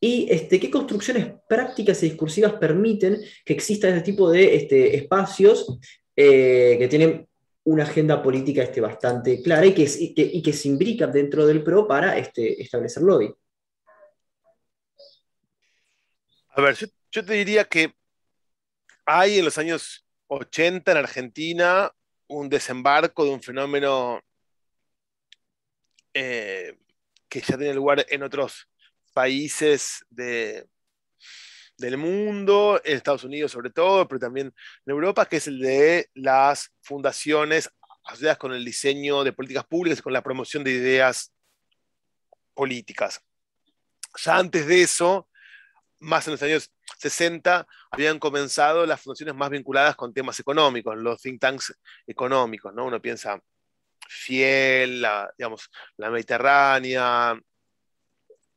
y este, qué construcciones prácticas y discursivas permiten que exista este tipo de este, espacios eh, que tienen una agenda política este, bastante clara y que, se imbrican dentro del PRO para este, establecer lobby. A ver, yo, te diría que hay en los años 80 en Argentina un desembarco de un fenómeno eh, que ya tiene lugar en otros países de, del mundo, en Estados Unidos sobre todo, pero también en Europa, que es el de las fundaciones asociadas con el diseño de políticas públicas y con la promoción de ideas políticas. Ya antes de eso, más en los años 60, habían comenzado las fundaciones más vinculadas con temas económicos, los think tanks económicos, ¿no? Uno piensa Fiel, digamos, la Mediterránea,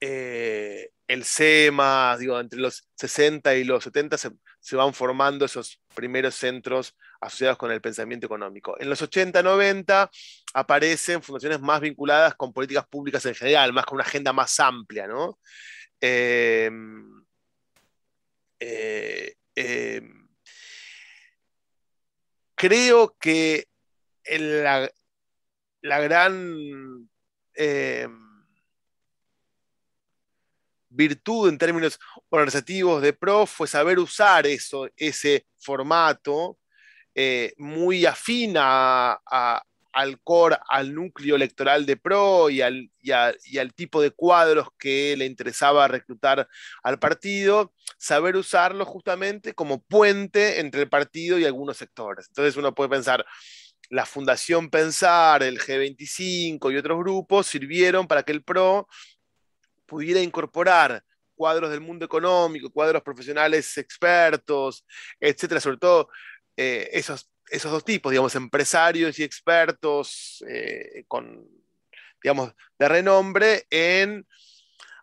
eh, el SEMA, digo, entre los 60 y los 70 se, van formando esos primeros centros asociados con el pensamiento económico. En los 80, 90 aparecen fundaciones más vinculadas con políticas públicas en general, más con una agenda más amplia, ¿no? Eh, em, creo que la, la gran virtud en términos organizativos de PRO fue saber usar eso, ese formato eh, muy afín al core, al núcleo electoral de PRO y al, al, tipo de cuadros que le interesaba reclutar al partido, saber usarlo justamente como puente entre el partido y algunos sectores. Entonces uno puede pensar, la Fundación Pensar, el G25 y otros grupos sirvieron para que el PRO pudiera incorporar cuadros del mundo económico, cuadros profesionales expertos, etcétera, sobre todo eh, esos, esos dos tipos, digamos, empresarios y expertos eh, con, digamos, de renombre en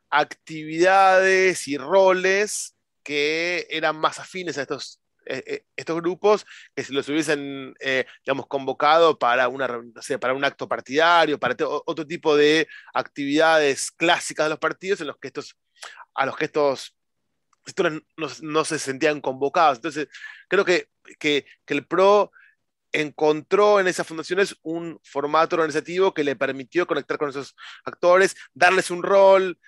actividades y roles que eran más afines a estos eh, eh, estos grupos que si los hubiesen, eh, digamos, convocado para, una, para un acto partidario, para otro tipo de actividades clásicas de los partidos en los que estos, a los que estos no, se sentían convocados. Entonces, creo que, que, el PRO encontró en esas fundaciones un formato organizativo que le permitió conectar con esos actores, darles un rol,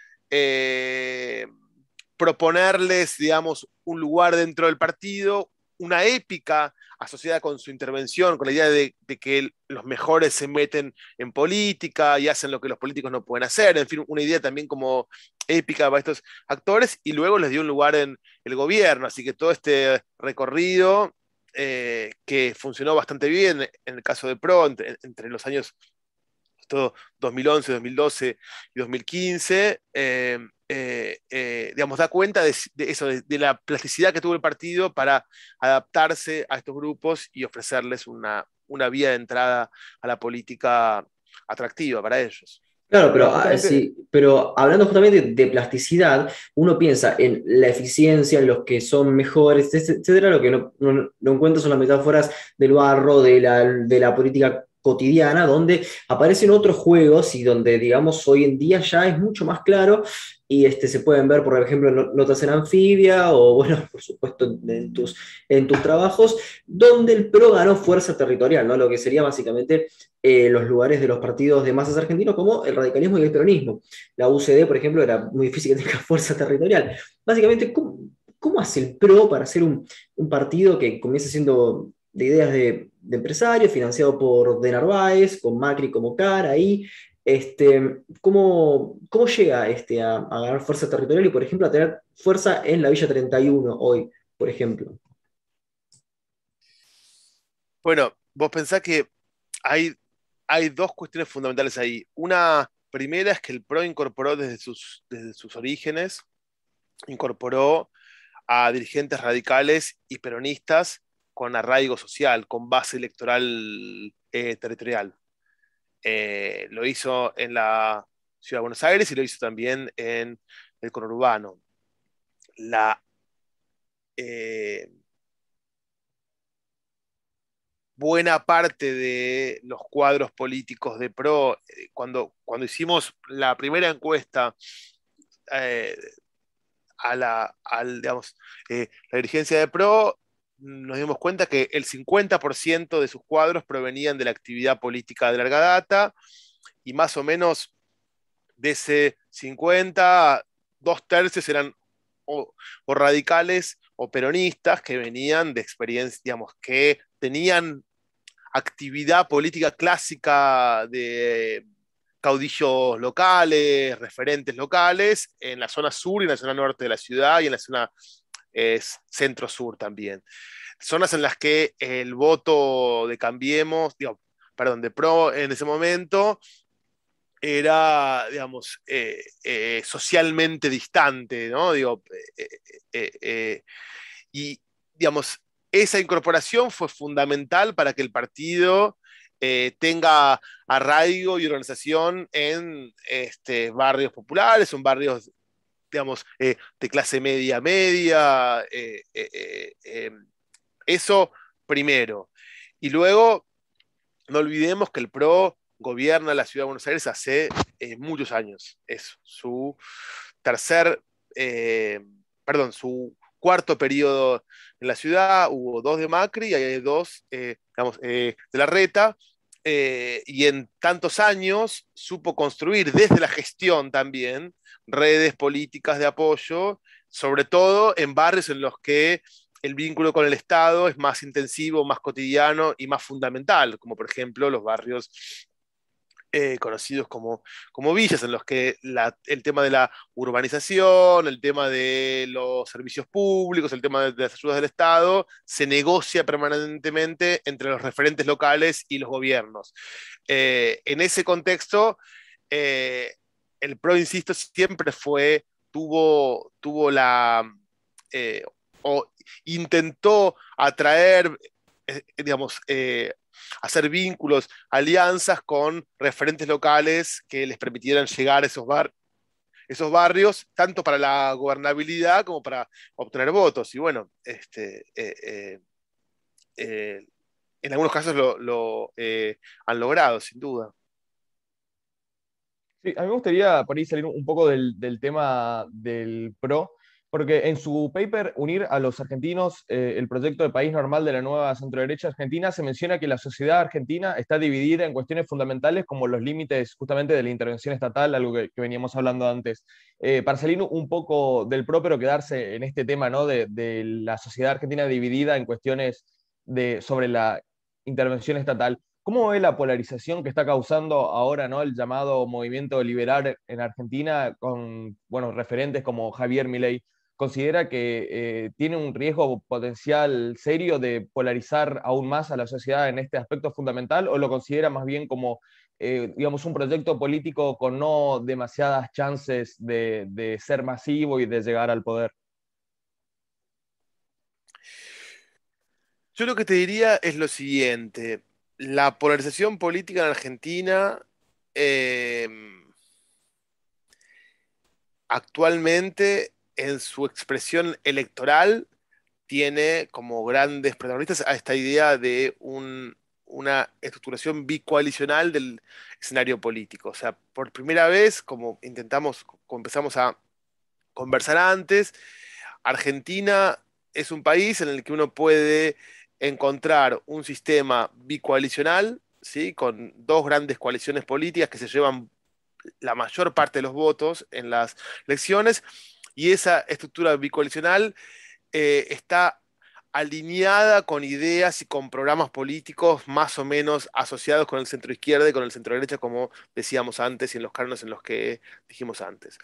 proponerles, digamos, un lugar dentro del partido, una épica asociada con su intervención, con la idea de, que los mejores se meten en política y hacen lo que los políticos no pueden hacer, en fin, una idea también como épica para estos actores, y luego les dio un lugar en el gobierno, así que todo este recorrido eh, que funcionó bastante bien en el caso de Pro, entre, los años 2011, 2012 y 2015, eh, eh, digamos, da cuenta de, eso, de, la plasticidad que tuvo el partido para adaptarse a estos grupos y ofrecerles una, una vía de entrada a la política atractiva para ellos. Claro, pero, ah, pero hablando justamente de, plasticidad, uno piensa en la eficiencia, en los que son mejores, etcétera, lo que no, no, encuentra son las metáforas del barro, de la, de la política cotidiana, donde aparecen otros juegos y donde, digamos, hoy en día ya es mucho más claro y este, se pueden ver, por ejemplo, notas en anfibia o, bueno, por supuesto, en tus, en tus trabajos, donde el PRO ganó fuerza territorial, ¿no? lo que sería básicamente eh, los lugares de los partidos de masas argentinos como el radicalismo y el peronismo. La UCD, por ejemplo, era muy difícil que tenga fuerza territorial. Básicamente, ¿cómo, hace el PRO para ser un, partido que comience siendo de ideas de, empresarios, financiado por De Narváez, con Macri como cara ahí. Este, ¿cómo, ¿Cómo llega este, a, ganar fuerza territorial y, por ejemplo, a tener fuerza en la Villa 31 hoy, por ejemplo? Bueno, vos pensás que hay, hay dos cuestiones fundamentales ahí. Una primera es que el PRO incorporó desde sus, desde sus orígenes, incorporó a dirigentes radicales y peronistas con arraigo social, con base electoral eh, territorial. Eh, lo hizo en la Ciudad de Buenos Aires y lo hizo también en el conurbano. La eh, buena parte de los cuadros políticos de PRO, cuando, cuando hicimos la primera encuesta a la, digamos, la dirigencia de PRO, nos dimos cuenta que el 50% de sus cuadros provenían de la actividad política de larga data y más o menos de ese 50, dos tercios eran o, radicales o peronistas que venían de experiencias, digamos, que tenían actividad política clásica de caudillos locales, referentes locales, en la zona sur y en la zona norte de la ciudad y en la zona es centro-sur también. Zonas en las que el voto de Cambiemos, perdón, de PRO en ese momento era, digamos, eh, eh, socialmente distante, ¿no? Digo, eh, y, digamos, esa incorporación fue fundamental para que el partido tenga arraigo y organización en este, barrios populares, en barrios digamos, eh, de clase media media. Eh, eh, eso primero. Y luego, no olvidemos que el PRO gobierna la ciudad de Buenos Aires hace muchos años. Es su tercer, perdón, su cuarto periodo en la ciudad. Hubo dos de Macri y hay dos, digamos, de la Reta. Y en tantos años supo construir desde la gestión también redes políticas de apoyo, sobre todo en barrios en los que el vínculo con el Estado es más intensivo, más cotidiano y más fundamental, como por ejemplo los barrios eh, conocidos como, como villas, en los que el tema de la urbanización, el tema de los servicios públicos, el tema de, las ayudas del Estado, se negocia permanentemente entre los referentes locales y los gobiernos. Eh, en ese contexto, eh, el PRO, insisto, siempre fue, tuvo, tuvo la, o intentó atraer, digamos, hacer vínculos, alianzas con referentes locales que les permitieran llegar a esos, bar, esos barrios, tanto para la gobernabilidad como para obtener votos. Y bueno, este, en algunos casos lo han logrado, sin duda a mí me gustaría por salir un poco del, tema del PRO, porque en su paper Unir a los argentinos, eh, el proyecto de país normal de la nueva centroderecha argentina, se menciona que la sociedad argentina está dividida en cuestiones fundamentales como los límites justamente de la intervención estatal, algo que, veníamos hablando antes. Eh, para salir un poco del propio, quedarse en este tema ¿no? de, de la sociedad argentina dividida en cuestiones de, sobre la intervención estatal. ¿Cómo ve la polarización que está causando ahora ¿no? el llamado movimiento liberal en Argentina con bueno, referentes como Javier Milei? ¿Considera que eh, tiene un riesgo potencial serio de polarizar aún más a la sociedad en este aspecto fundamental o lo considera más bien como eh, digamos, un proyecto político con no demasiadas chances de, ser masivo y de llegar al poder? Yo lo que te diría es lo siguiente la polarización política en Argentina em, actualmente en su expresión electoral tiene como grandes protagonistas a esta idea de una estructuración bicoalicional del escenario político. O sea, por primera vez, como intentamos, como empezamos a conversar antes, Argentina es un país en el que uno puede encontrar un sistema bicoalicional, ¿sí? con dos grandes coaliciones políticas que se llevan la mayor parte de los votos en las elecciones, y esa estructura bicoalicional eh, está alineada con ideas y con programas políticos más o menos asociados con el centro izquierda y con el centro derecha, como decíamos antes y en los cánones en los que dijimos antes.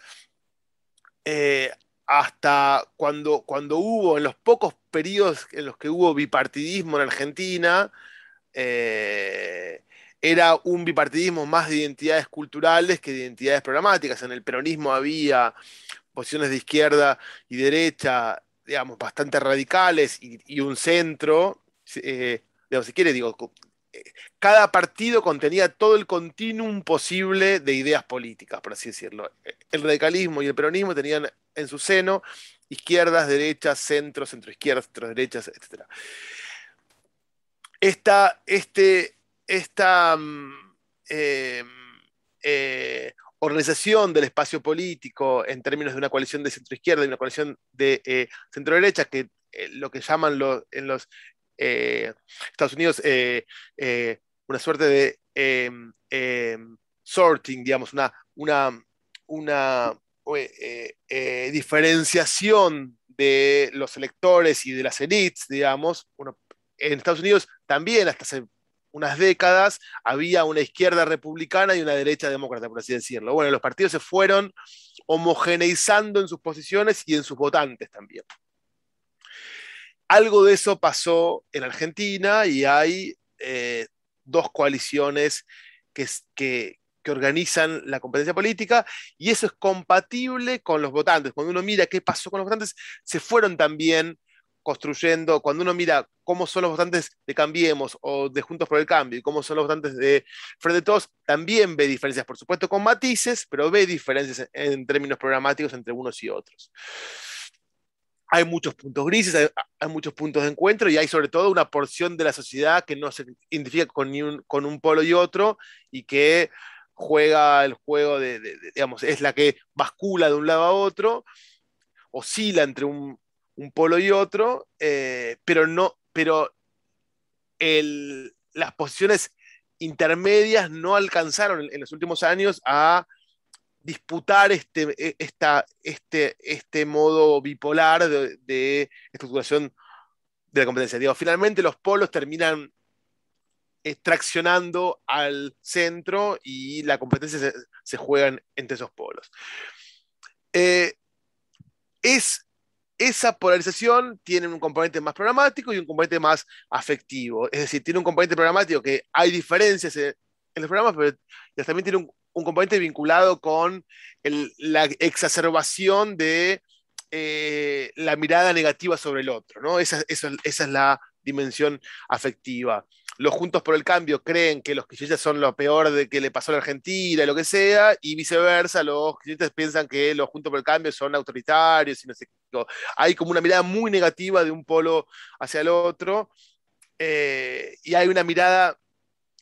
Eh, hasta cuando, cuando hubo, en los pocos periodos en los que hubo bipartidismo en Argentina, eh, era un bipartidismo más de identidades culturales que de identidades programáticas. En el peronismo había posiciones de izquierda y derecha, digamos, bastante radicales y, un centro, eh, digamos, si quiere, digo, cada partido contenía todo el continuum posible de ideas políticas, por así decirlo. El radicalismo y el peronismo tenían en su seno izquierdas, derechas, centro, centroizquierdas, centro-derechas, etc. Esta, este, esta mm, em, eh, organización del espacio político en términos de una coalición de centroizquierda y una coalición de eh, centro-derecha, que eh, lo que llaman en los Estados Unidos una suerte de em, em, sorting, digamos, una, una, una eh, eh, diferenciación de los electores y de las elites, digamos. en Estados Unidos también hasta hace unas décadas había una izquierda republicana y una derecha demócrata, por así decirlo. Bueno, los partidos se fueron homogeneizando en sus posiciones y en sus votantes también. Algo de eso pasó en Argentina y hay eh, dos coaliciones que, que, que organizan la competencia política y eso es compatible con los votantes. Cuando uno mira qué pasó con los votantes, se fueron también construyendo, cuando uno mira cómo son los votantes de Cambiemos o de Juntos por el Cambio y cómo son los votantes de Frente de Todos, también ve diferencias, por supuesto con matices, pero ve diferencias en términos programáticos entre unos y otros. Hay muchos puntos grises, hay, muchos puntos de encuentro y hay sobre todo una porción de la sociedad que no se identifica con, un, con un polo y otro y que juega el juego de, digamos, es la que bascula de un lado a otro, oscila entre un, polo y otro, eh, pero no, pero las posiciones intermedias no alcanzaron en, los últimos años a disputar este, e, esta, este, este modo bipolar de, estructuración de la competencia. finalmente los polos terminan traccionando al centro y la competencia se, juega entre esos polos. Eh, es, esa polarización tiene un componente más programático y un componente más afectivo. Es decir, tiene un componente programático que hay diferencias en, los programas, pero también tiene un, componente vinculado con la exacerbación de eh, la mirada negativa sobre el otro. ¿no? esa es la dimensión afectiva los Juntos por el Cambio creen que los kirchneristas son lo peor de que le pasó a la Argentina, lo que sea, y viceversa, los kirchneristas piensan que los Juntos por el Cambio son autoritarios y no sé Hay como una mirada muy negativa de un polo hacia el otro, eh, y hay una mirada,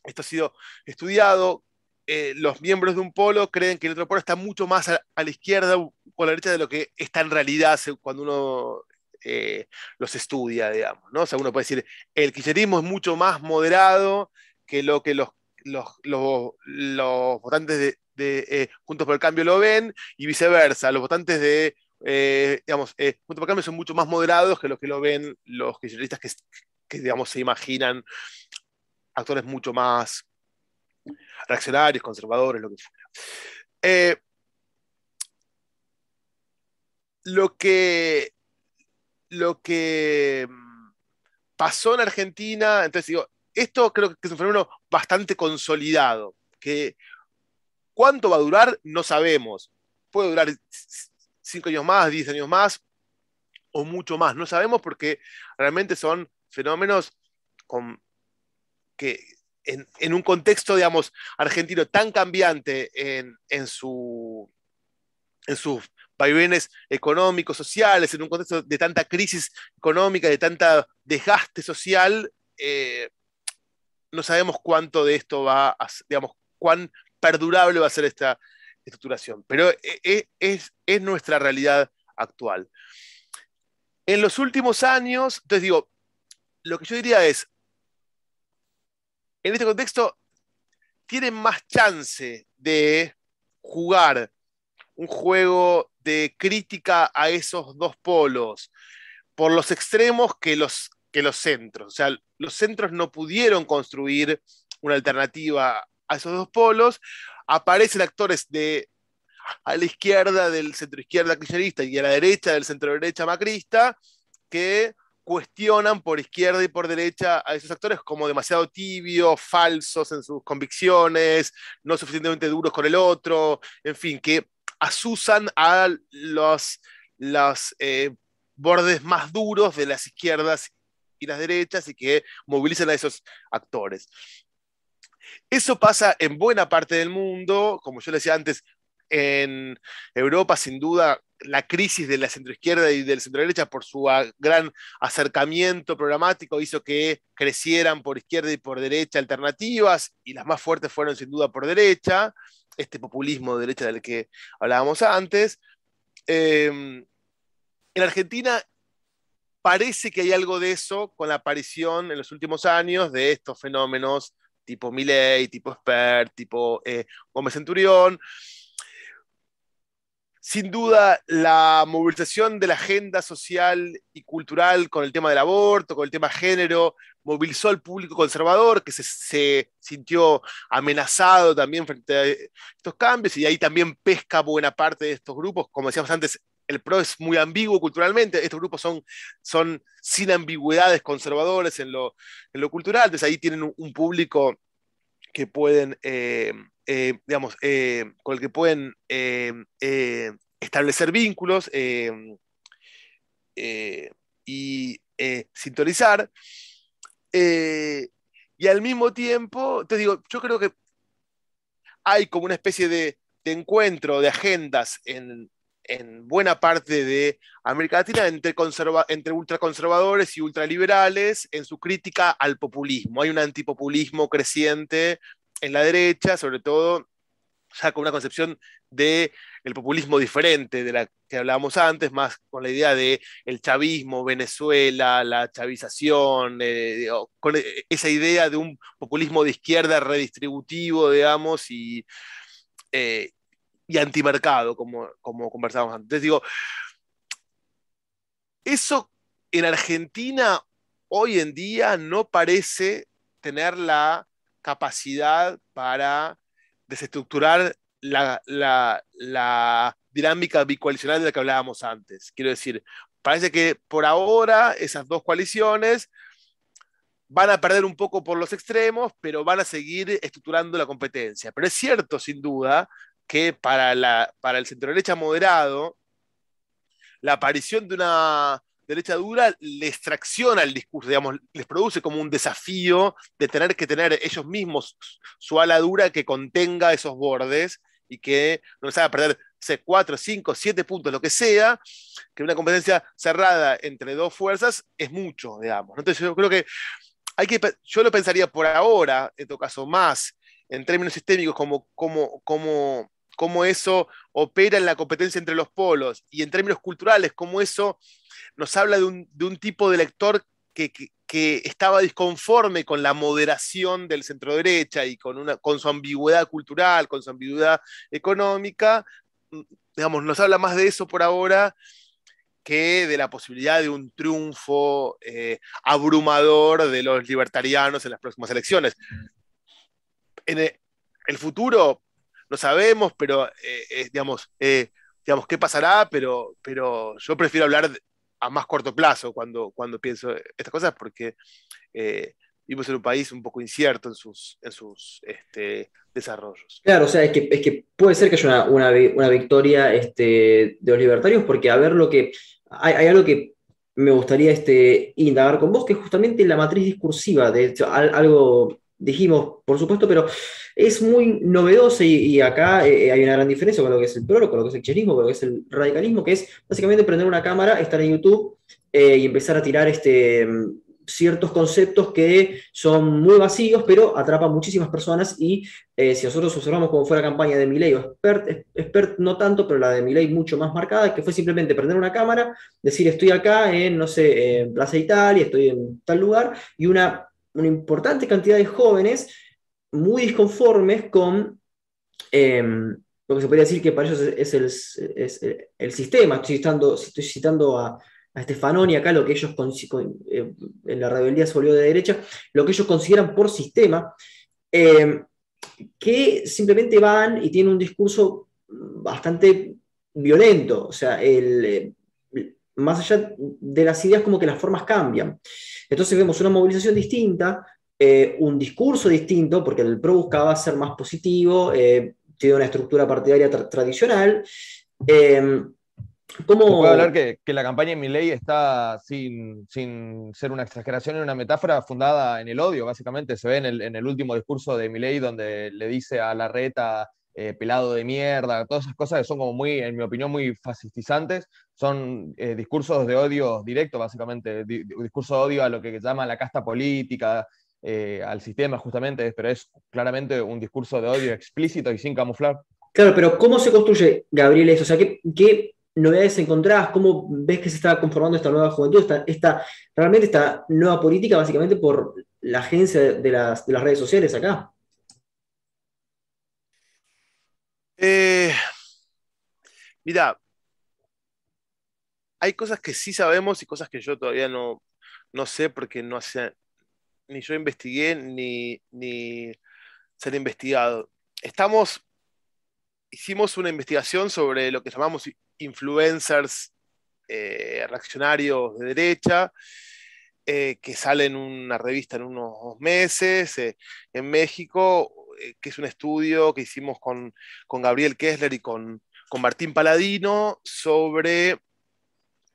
esto ha sido estudiado, eh, los miembros de un polo creen que el otro polo está mucho más a, la izquierda, por la derecha de lo que está en realidad cuando uno eh, los estudia, digamos. ¿no? O sea, uno puede decir, el kirchnerismo es mucho más moderado que lo que los, los, votantes de, eh, Juntos por el Cambio lo ven, y viceversa, los votantes de, eh, Juntos por el Cambio son mucho más moderados que lo que lo ven los kirchneristas que, que digamos, se imaginan actores mucho más reaccionarios, conservadores, lo que fuera. lo que lo que mm, pasó en Argentina, entonces digo, esto creo que es un fenómeno bastante consolidado, que cuánto va a durar no sabemos. Puede durar cinco años más, diez años más o mucho más, no sabemos porque realmente son fenómenos que en, un contexto, digamos, argentino tan cambiante en, en su en sus vaivenes económicos, sociales, en un contexto de tanta crisis económica, de tanta desgaste social, eh, no sabemos cuánto de esto va a, digamos, cuán perdurable va a ser esta estructuración, pero eh, eh, es, es nuestra realidad actual. En los últimos años, entonces digo, lo que yo diría es, en este contexto, tienen más chance de jugar un juego de crítica a esos dos polos por los extremos que los, que los centros. O sea, los centros no pudieron construir una alternativa a esos dos polos. Aparecen actores de a la izquierda del centro izquierda kirchnerista y a la derecha del centro derecha macrista que cuestionan por izquierda y por derecha a esos actores como demasiado tibios, falsos en sus convicciones, no suficientemente duros con el otro, en fin, que asusan a los, los eh, bordes más duros de las izquierdas y las derechas y que movilizan a esos actores. Eso pasa en buena parte del mundo, como yo decía antes, en Europa sin duda la crisis de la centroizquierda y del centro-derecha por su gran acercamiento programático hizo que crecieran por izquierda y por derecha alternativas y las más fuertes fueron sin duda por derecha este populismo de derecha del que hablábamos antes. Em, en Argentina parece que hay algo de eso con la aparición en los últimos años de estos fenómenos tipo Milley, tipo Spert, tipo eh, Gómez Centurión. Sin duda, la movilización de la agenda social y cultural con el tema del aborto, con el tema género, movilizó al público conservador que se, sintió amenazado también frente a estos cambios y ahí también pesca buena parte de estos grupos. Como decíamos antes, el PRO es muy ambiguo culturalmente, estos grupos son, son sin ambigüedades conservadores en lo, cultural, entonces ahí tienen un, público que pueden... Eh, eh, digamos, eh, con el que pueden eh, establecer vínculos y sintonizar. y al mismo tiempo, te digo, yo creo que hay como una especie de, encuentro de agendas en, buena parte de América Latina entre, entre ultraconservadores y ultraliberales en su crítica al populismo. Hay un antipopulismo creciente en la derecha, sobre todo ya con una concepción de el populismo diferente de la que hablábamos antes, más con la idea de el chavismo, Venezuela, la chavización, eh, con esa idea de un populismo de izquierda redistributivo, digamos, y, eh, y antimercado, como, como conversábamos antes. Digo, eso en Argentina hoy en día no parece tener la capacidad para desestructurar la, dinámica bicoalicional de la que hablábamos antes. Quiero decir, parece que por ahora esas dos coaliciones van a perder un poco por los extremos, pero van a seguir estructurando la competencia. Pero es cierto, sin duda, que para, para el centro derecha moderado, la aparición de una derecha dura les tracciona el discurso, digamos, les produce como un desafío de tener que tener ellos mismos su ala dura que contenga esos bordes y que no les haga perder 4, 5, 7 puntos, lo que sea, que una competencia cerrada entre dos fuerzas es mucho, digamos. Entonces yo creo que hay que, yo lo pensaría por ahora, en todo caso, más en términos sistémicos como, como, como cómo eso opera en la competencia entre los polos, y en términos culturales, cómo eso nos habla de un, tipo de lector que, estaba disconforme con la moderación del centro derecha y con, una, con su ambigüedad cultural, con su ambigüedad económica, digamos, nos habla más de eso por ahora que de la posibilidad de un triunfo eh, abrumador de los libertarianos en las próximas elecciones. En el, futuro no sabemos, pero eh, digamos, eh, digamos, qué pasará, pero, pero yo prefiero hablar a más corto plazo cuando, cuando pienso estas cosas, porque vivimos en un país un poco incierto en sus, en sus este, desarrollos. Claro, o sea, es que, es que puede ser que haya una, una, victoria este, de los libertarios, porque a ver lo que. Hay, algo que me gustaría este, indagar con vos, que es justamente la matriz discursiva. De algo dijimos, por supuesto, pero es muy novedoso y, acá eh, hay una gran diferencia con lo que es el PRO, con lo que es el cherismo, con lo que es el radicalismo, que es básicamente prender una cámara, estar en YouTube eh, y empezar a tirar este, ciertos conceptos que son muy vacíos, pero atrapan muchísimas personas y eh, si nosotros observamos como fue la campaña de Milei o Expert, Expert no tanto, pero la de Milei mucho más marcada, que fue simplemente prender una cámara, decir estoy acá en, no sé, en Plaza Italia, estoy en tal lugar, y una, una importante cantidad de jóvenes muy disconformes con... Em, lo que se podría decir que para ellos es, el, sistema. Estoy citando, estoy citando a, a Stefanoni acá lo que ellos, eh, en la rebeldía se volvió de derecha, lo que ellos consideran por sistema, eh, que simplemente van y tienen un discurso bastante violento, o sea, el, eh, más allá de las ideas como que las formas cambian. Entonces vemos una movilización distinta, un discurso distinto, porque el PRO buscaba ser más positivo, tiene una estructura partidaria tradicional. ¿Cómo... Se puede hablar que, la campaña de Milley está, sin, ser una exageración, en una metáfora fundada en el odio, básicamente. Se ve en el, último discurso de Milley donde le dice a la reta eh, pelado de mierda, todas esas cosas que son como muy, en mi opinión, muy fascistizantes. Son eh, discursos de odio directo, básicamente. discurso de odio a lo que llama la casta política, eh, al sistema, justamente, pero es claramente un discurso de odio explícito y sin camuflar. Claro, pero ¿cómo se construye, Gabriel, eso? O sea, ¿qué, qué novedades encontradas, cómo ves que se está conformando esta nueva juventud, esta, realmente esta nueva política, básicamente por la agencia de las, redes sociales acá. Eh, mira, hay cosas que sí sabemos y cosas que yo todavía no, no sé porque no hace, ni yo investigué ni, ni se han investigado. Estamos, hicimos una investigación sobre lo que llamamos influencers eh, reaccionarios de derecha, eh, que sale en una revista en unos meses eh, en México, que es un estudio que hicimos con, Gabriel Kessler y con, con, Martín Paladino sobre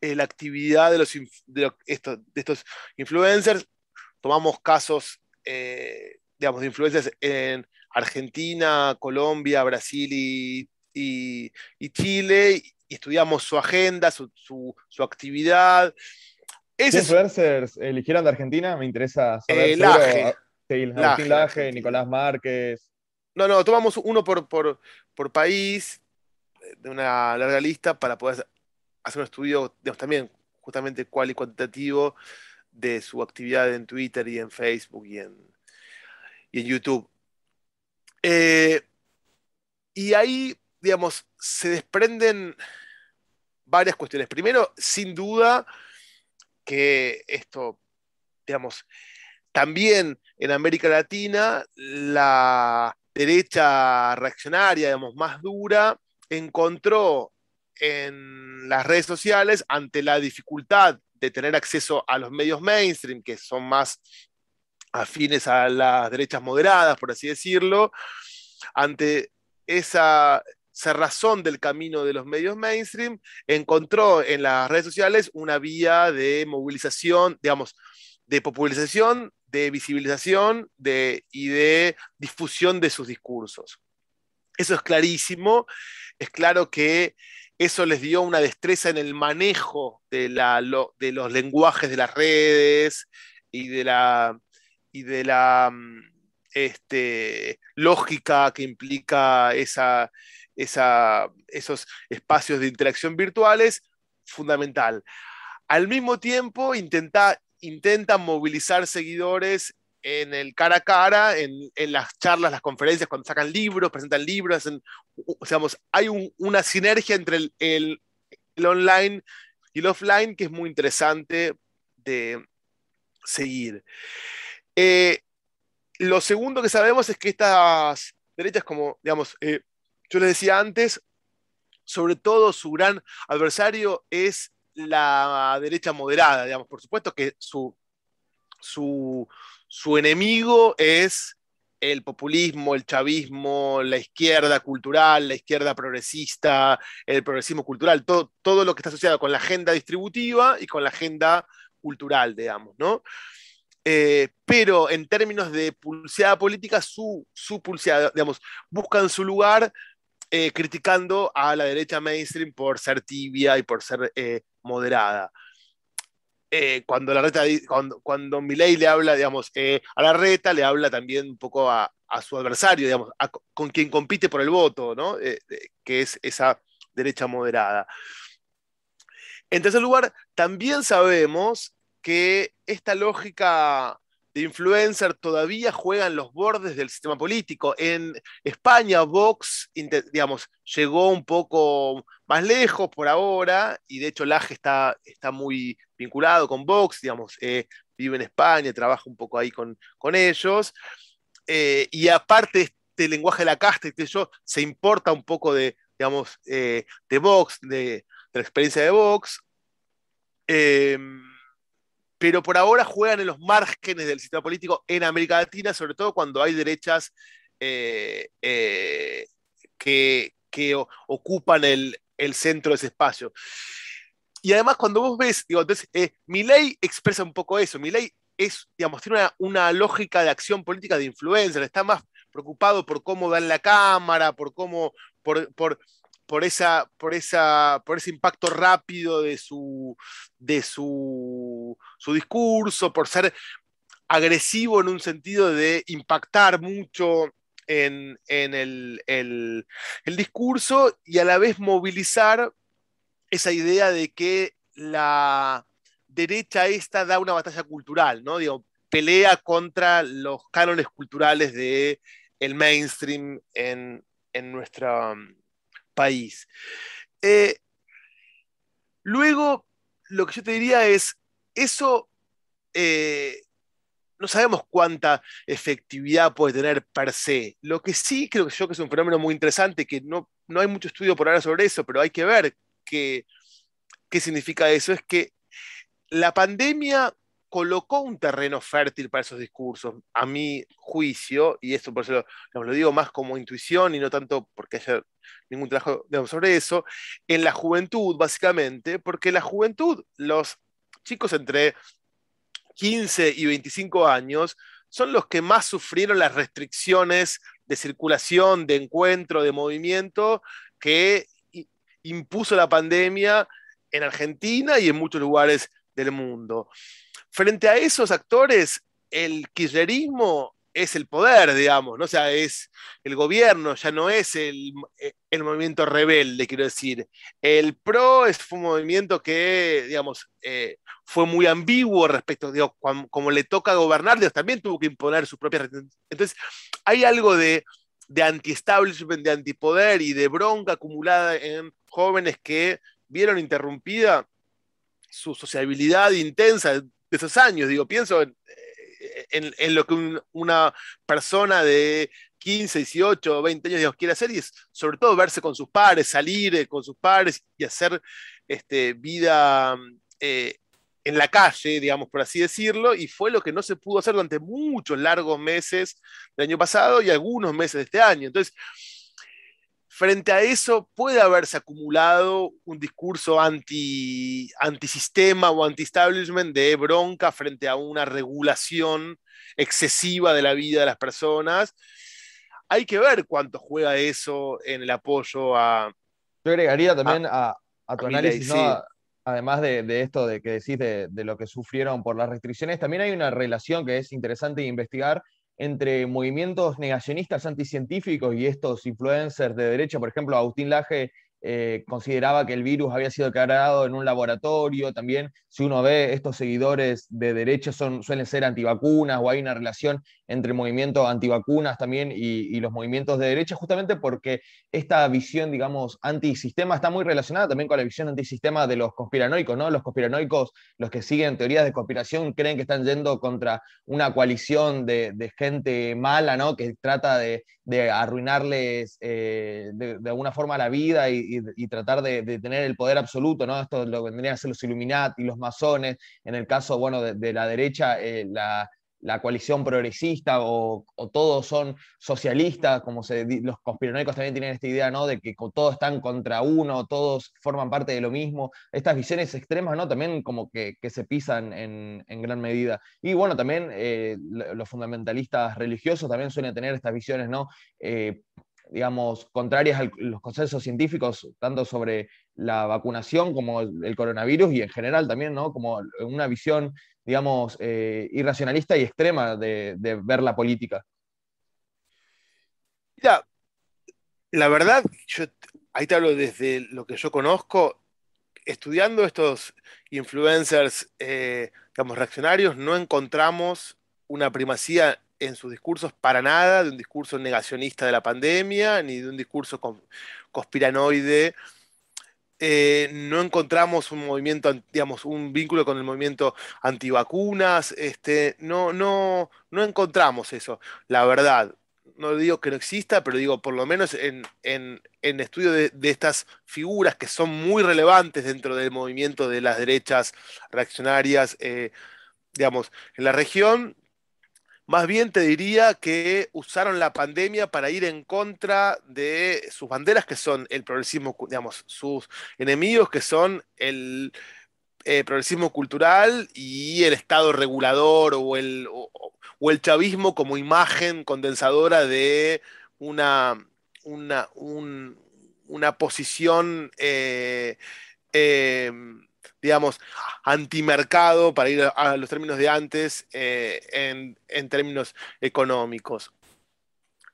la actividad de, los, de, estos, influencers. Tomamos casos, digamos, de influencers en Argentina, Colombia, Brasil y, y Chile, y estudiamos su agenda, su, actividad. ¿Qué influencers eligieron de Argentina? Me interesa saber. Eh. Sí, Laje, Nicolás Márquez. No, no, tomamos uno por, por, país, de una larga lista, para poder hacer un estudio, digamos, también justamente cual y cuantitativo de su actividad en Twitter y en Facebook y en, y en YouTube. Eh, y ahí digamos, se desprenden varias cuestiones. Primero, sin duda, que esto, digamos, también en América Latina, la derecha reaccionaria, digamos, más dura, encontró en las redes sociales, ante la dificultad de tener acceso a los medios mainstream, que son más afines a las derechas moderadas, por así decirlo, ante esa razón del camino de los medios mainstream, encontró en las redes sociales una vía de movilización, digamos, de popularización, de visibilización y de difusión de sus discursos. Eso es clarísimo. Es claro que eso les dio una destreza en el manejo de, los lenguajes de las redes y de la, y de la mm, este, lógica que implica esa, esos espacios de interacción virtuales, fundamental. Al mismo tiempo, intenta, intentan movilizar seguidores en el cara a cara, en, las charlas, las conferencias, cuando sacan libros, presentan libros, hay una sinergia entre el, online y el offline que es muy interesante de seguir. Eh, lo segundo que sabemos es que estas derechas, como digamos, eh, yo les decía antes, sobre todo su gran adversario es la derecha moderada, digamos, por supuesto que su, su, su enemigo es el populismo, el chavismo, la izquierda cultural, la izquierda progresista, el progresismo cultural, todo, todo lo que está asociado con la agenda distributiva y con la agenda cultural, digamos, ¿no? Eh, pero en términos de pulseada política, su, su pulseada, digamos, buscan su lugar eh, criticando a la derecha mainstream por ser tibia y por ser eh, moderada. cuando, la reta, cuando, cuando Milei le habla, digamos, a la reta, le habla también un poco a, su adversario, digamos, con quien compite por el voto, ¿no? que es esa derecha moderada. En tercer lugar, también sabemos que esta lógica de influencer todavía juega en los bordes del sistema político. En España, Vox, digamos, llegó un poco más lejos por ahora, y de hecho Laje está, está muy vinculado con Vox, digamos, eh, vive en España, trabaja un poco ahí con, con ellos. Eh, y aparte este lenguaje de la casta, que yo, se importa un poco de, digamos, eh, de Vox, de, de, la experiencia de Vox pero por ahora juegan en los márgenes del sistema político en América Latina, sobre todo cuando hay derechas eh, que, ocupan el, centro de ese espacio. Y además cuando vos ves, digo, entonces, eh, mi ley expresa un poco eso, mi ley es, digamos, tiene una, lógica de acción política de influencia, está más preocupado por cómo dan la cámara, por cómo, por, por, esa, por, esa, por ese impacto rápido de, su, de su, su discurso, por ser agresivo en un sentido de impactar mucho en, el, el, discurso y a la vez movilizar esa idea de que la derecha esta da una batalla cultural, ¿no? Digo, pelea contra los cánones culturales el mainstream en, en, nuestra, país. Eh, luego, lo que yo te diría es, eso eh, no sabemos cuánta efectividad puede tener per se. Lo que sí creo que yo que es un fenómeno muy interesante, que no, no hay mucho estudio por ahora sobre eso, pero hay que ver qué, qué significa eso, es que la pandemia colocó un terreno fértil para esos discursos, a mi juicio, y esto por eso lo, lo digo más como intuición y no tanto porque haya ningún trabajo sobre eso, en la juventud, básicamente, porque la juventud, los chicos entre 15 y 25 años, son los que más sufrieron las restricciones de circulación, de encuentro, de movimiento que impuso la pandemia en Argentina y en muchos lugares del mundo. Frente a esos actores, el kirchnerismo es el poder, digamos, ¿no? O sea, es el gobierno, ya no es el, el movimiento rebelde, quiero decir. El PRO es, fue un movimiento que, digamos, eh, fue muy ambiguo respecto, digamos, como, le toca gobernar, también tuvo que imponer sus propias... Entonces, hay algo de, de anti-establishment, de antipoder y de bronca acumulada en jóvenes que vieron interrumpida su sociabilidad intensa de esos años. Digo, pienso en, en, lo que una persona de 15, 18, 20 años quiere hacer y es sobre todo verse con sus pares, salir eh, con sus pares y hacer este, vida eh, en la calle, digamos, por así decirlo, y fue lo que no se pudo hacer durante muchos largos meses del año pasado y algunos meses de este año. Entonces, frente a eso puede haberse acumulado un discurso anti, antisistema o anti-establishment de bronca frente a una regulación excesiva de la vida de las personas. Hay que ver cuánto juega eso en el apoyo a... Yo agregaría también a, tu análisis, además de, esto de que decís de, de lo que sufrieron por las restricciones, también hay una relación que es interesante investigar entre movimientos negacionistas anticientíficos y estos influencers de derecha, por ejemplo, Agustín Laje eh, consideraba que el virus había sido creado en un laboratorio. También, si uno ve, estos seguidores de derecha son, suelen ser antivacunas o hay una relación entre movimientos antivacunas también y, los movimientos de derecha, justamente porque esta visión, digamos, antisistema está muy relacionada también con la visión antisistema de los conspiranoicos, ¿no? Los conspiranoicos, los que siguen teorías de conspiración, creen que están yendo contra una coalición de, gente mala, ¿no? Que trata de, arruinarles eh, de, alguna forma la vida y, tratar de, tener el poder absoluto, ¿no? Esto lo vendrían a ser los Illuminati, los masones, en el caso, bueno, de, la derecha, eh, la la coalición progresista o, todos son socialistas, como se, los conspiranoicos también tienen esta idea, ¿no? De que todos están contra uno, todos forman parte de lo mismo. Estas visiones extremas, ¿no? También como que, se pisan en, gran medida. Y bueno, también eh, los fundamentalistas religiosos también suelen tener estas visiones, ¿no? Eh, digamos, contrarias a los consensos científicos, tanto sobre la vacunación como el coronavirus y en general también, ¿no? Como una visión digamos, eh, irracionalista y extrema de, ver la política. Mira, la verdad, yo ahí te hablo desde lo que yo conozco, estudiando estos influencers, eh, digamos, reaccionarios, no encontramos una primacía en sus discursos para nada de un discurso negacionista de la pandemia, ni de un discurso conspiranoide eh, no encontramos un movimiento, digamos, un vínculo con el movimiento antivacunas, este, no, no, no encontramos eso, la verdad. No digo que no exista, pero digo, por lo menos en, en, estudio de, estas figuras que son muy relevantes dentro del movimiento de las derechas reaccionarias, eh, digamos, en la región, más bien te diría que usaron la pandemia para ir en contra de sus banderas, que son el progresismo, digamos, sus enemigos, que son el eh, progresismo cultural y el Estado regulador o el, o, el chavismo como imagen condensadora de una, una, una posición eh, em, digamos, antimercado, para ir a, los términos de antes, eh, en, términos económicos.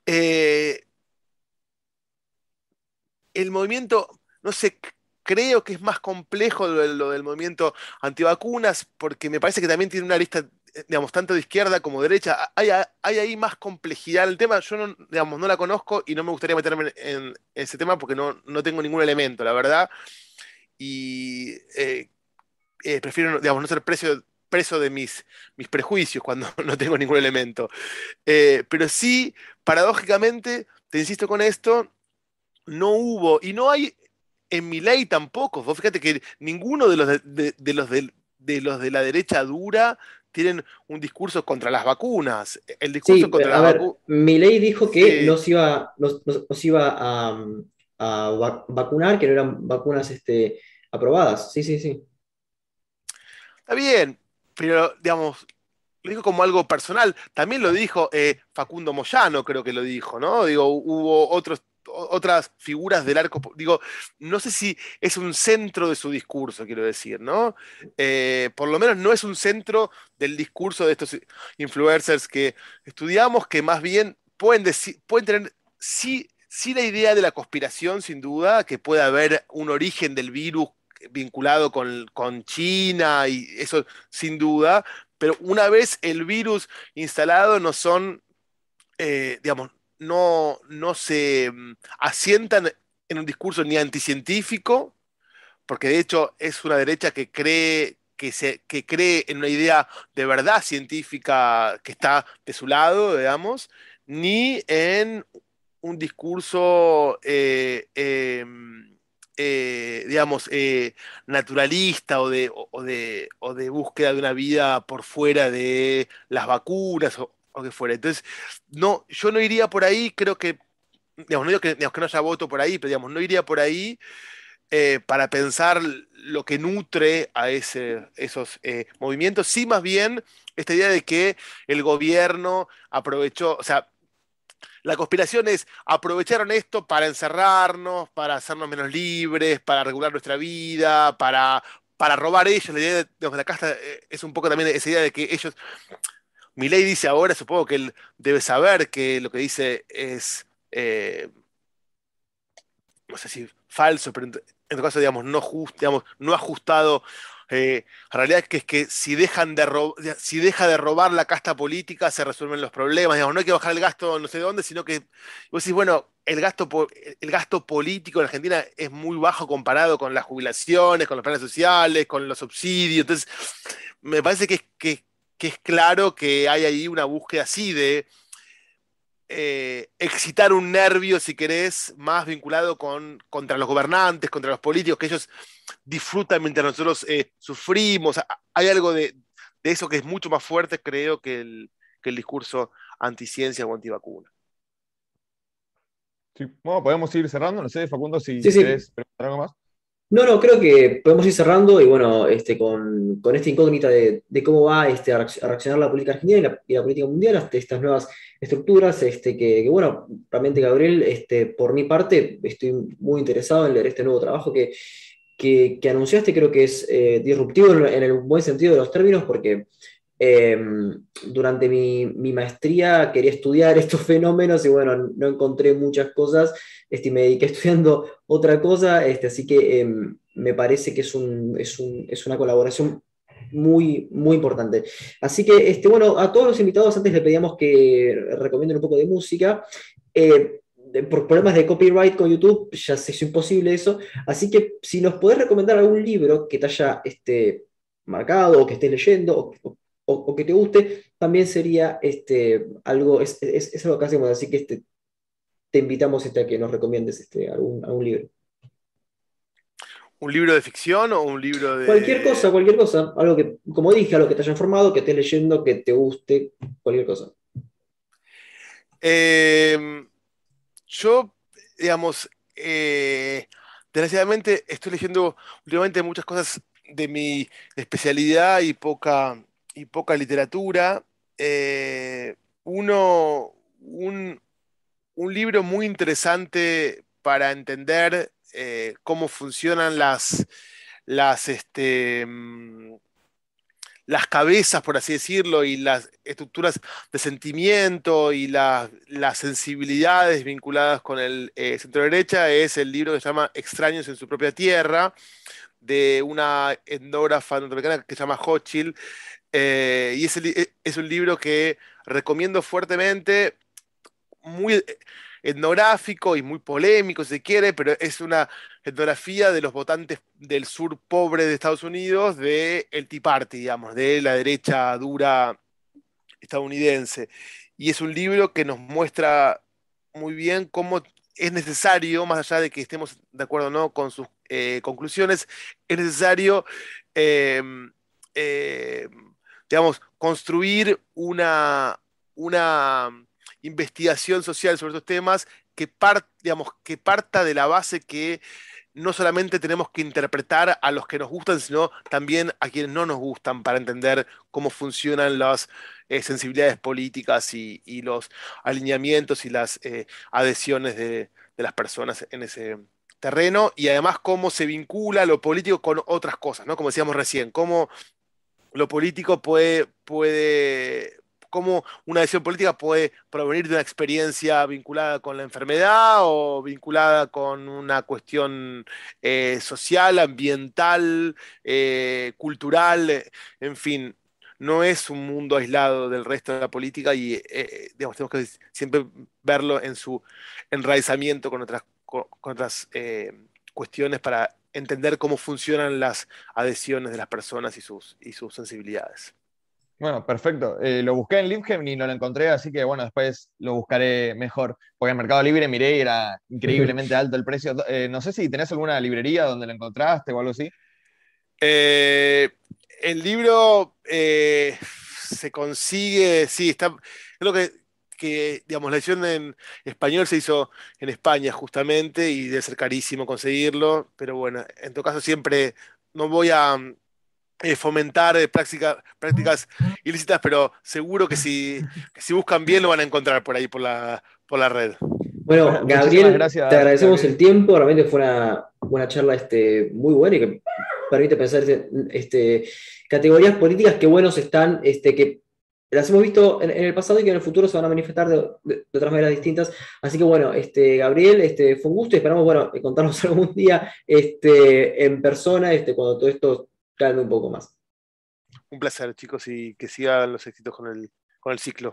Eh, el movimiento, no sé, creo que es más complejo lo, del movimiento antivacunas, porque me parece que también tiene una lista, digamos, tanto de izquierda como de derecha. Hay, ahí más complejidad. El tema yo no, digamos, no la conozco y no me gustaría meterme en, ese tema porque no, no, tengo ningún elemento, la verdad. Y eh, eh, prefiero digamos, no ser preso, de mis, mis, prejuicios cuando no tengo ningún elemento. Eh, pero sí, paradójicamente, te insisto con esto, no hubo, y no hay en mi ley tampoco. Vos fíjate que ninguno de los de, los de, los de la derecha dura tienen un discurso contra las vacunas. El discurso contra las vacunas. Mi ley dijo que no se iba, iba a, a, vacunar, que no eran vacunas este, aprobadas. Sí, sí, sí. Está bien, pero digamos, lo dijo como algo personal. También lo dijo eh, Facundo Moyano, creo que lo dijo, ¿no? Digo, hubo otros, otras figuras del arco. Digo, no sé si es un centro de su discurso, quiero decir, ¿no? Eh, por lo menos no es un centro del discurso de estos influencers que estudiamos, que más bien pueden, pueden tener sí, sí la idea de la conspiración, sin duda, que puede haber un origen del virus vinculado con, China y eso sin duda, pero una vez el virus instalado no son, eh, digamos, no, no se mm, asientan en un discurso ni anticientífico, porque de hecho es una derecha que cree que, se, que cree en una idea de verdad científica que está de su lado, digamos, ni en un discurso eh, em, eh, digamos, eh, naturalista o de, de, de, búsqueda de una vida por fuera de las vacunas o, que fuera. Entonces, no, yo no iría por ahí, creo que, digamos, no digo que, que no haya voto por ahí, pero digamos, no iría por ahí eh, para pensar lo que nutre a ese, esos movimientos, sí más bien esta idea de que el gobierno aprovechó, o sea, la conspiración es aprovecharon esto para encerrarnos, para hacernos menos libres, para regular nuestra vida, para, para robar ellos. La idea de, la casta eh, es un poco también esa idea de que ellos ley dice ahora, supongo que él debe saber que lo que dice es, eh, no sé si falso, pero en, todo caso, digamos, no, just, digamos, no ajustado eh, la realidad es que, es que si, dejan de si deja de robar la casta política, se resuelven los problemas. no hay que bajar el gasto no sé dónde, sino que vos decís, bueno, el gasto, el gasto político en Argentina es muy bajo comparado con las jubilaciones, con los planes sociales, con los subsidios. Entonces, me parece que, que es claro que hay ahí una búsqueda así de eh, excitar un nervio, si querés, más vinculado con, contra los gobernantes, contra los políticos, que ellos disfrutan mientras nosotros eh, sufrimos. Hay algo de, eso que es mucho más fuerte, creo, que el, que el discurso anticiencia o antivacuna. Sí, bueno, podemos ir cerrando, no sé, Facundo, si quieres preguntar algo más. No, no, creo que podemos ir cerrando y bueno, este, con, esta incógnita de, cómo va este, a reaccionar la política argentina y la, política mundial ante estas nuevas estructuras, este, que, bueno, realmente Gabriel, este, por mi parte, estoy muy interesado en leer este nuevo trabajo que, que, anunciaste, creo que es eh, disruptivo en, el buen sentido de los términos, porque em, durante mi, mi, maestría quería estudiar estos fenómenos y bueno, no encontré muchas cosas este, me dediqué estudiando otra cosa, este, así que em, me parece que es, un, es, un, es, una colaboración muy, muy importante. Así que, este, bueno, a todos los invitados antes le pedíamos que recomienden un poco de música. Eh, por problemas de copyright con YouTube ya se hizo imposible eso, así que si nos podés recomendar algún libro que te haya este, marcado o que estés leyendo o, o, que te guste, también sería este, algo, es, es, es, algo que hacemos, así que este, te invitamos este, a que nos recomiendes este, algún, algún libro. ¿Un libro de ficción o un libro de.? Cualquier cosa, cualquier cosa. Algo que, como dije, algo que te haya informado, que estés leyendo, que te guste, cualquier cosa. Em, yo, digamos, eh, desgraciadamente estoy leyendo últimamente muchas cosas de mi especialidad y poca, y poca literatura. Eh, uno, un, un libro muy interesante para entender eh, cómo funcionan las, las, este, mm, las cabezas, por así decirlo, y las estructuras de sentimiento y las sensibilidades vinculadas con el eh, centro derecha, es el libro que se llama Extraños en su propia tierra, de una etnógrafa norteamericana que se llama Hochschild. Eh, y es, es un libro que recomiendo fuertemente muy etnográfico y muy polémico, si se quiere, pero es una etnografía de los votantes del sur pobre de Estados Unidos, de el Tea Party, digamos, de la derecha dura estadounidense. Y es un libro que nos muestra muy bien cómo es necesario, más allá de que estemos de acuerdo o no con sus eh, conclusiones, es necesario, em, em, digamos, construir una, una investigación social sobre estos temas que, digamos, que parta de la base que no solamente tenemos que interpretar a los que nos gustan, sino también a quienes no nos gustan para entender cómo funcionan las eh, sensibilidades políticas y, los alineamientos y las eh, adhesiones de, las personas en ese terreno y además cómo se vincula lo político con otras cosas, ¿no? Como decíamos recién, cómo lo político puede, puede, cómo una decisión política puede provenir de una experiencia vinculada con la enfermedad o vinculada con una cuestión eh, social, ambiental, eh, cultural, en fin. No es un mundo aislado del resto de la política y eh, tenemos que siempre verlo en su enraizamiento con otras, con otras cuestiones para entender cómo funcionan las adhesiones de las personas y sus, y sus sensibilidades. Bueno, perfecto. Eh, lo busqué en Linkhem y no lo encontré, así que bueno, después lo buscaré mejor. Porque en Mercado Libre miré y era increíblemente alto el precio. Eh, no sé si tenés alguna librería donde lo encontraste o algo así. Eh, el libro se consigue, sí, está. Creo que, que, digamos, la edición en español se hizo en España justamente y debe ser carísimo conseguirlo, pero bueno, en todo caso siempre no voy a eh, fomentar eh, prácticas ilícitas, pero seguro que si, si buscan bien lo van a encontrar por ahí, por la, por la red. Bueno, Gabriel, te agradecemos el tiempo, realmente fue una, una charla este, muy buena y que permite pensar este, categorías políticas que buenos están, este, que las hemos visto en, el pasado y que en el futuro se van a manifestar de, otras maneras distintas. Así que bueno, este, Gabriel, este, fue un gusto y esperamos bueno, contarnos algún día este, en persona este, cuando todo esto calme un poco más. Un placer, chicos, y que sigan los éxitos con el, con el ciclo.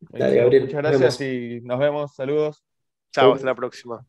Dale, Gabriel, Muchas gracias y nos vemos. Saludos. Chao, hasta la próxima.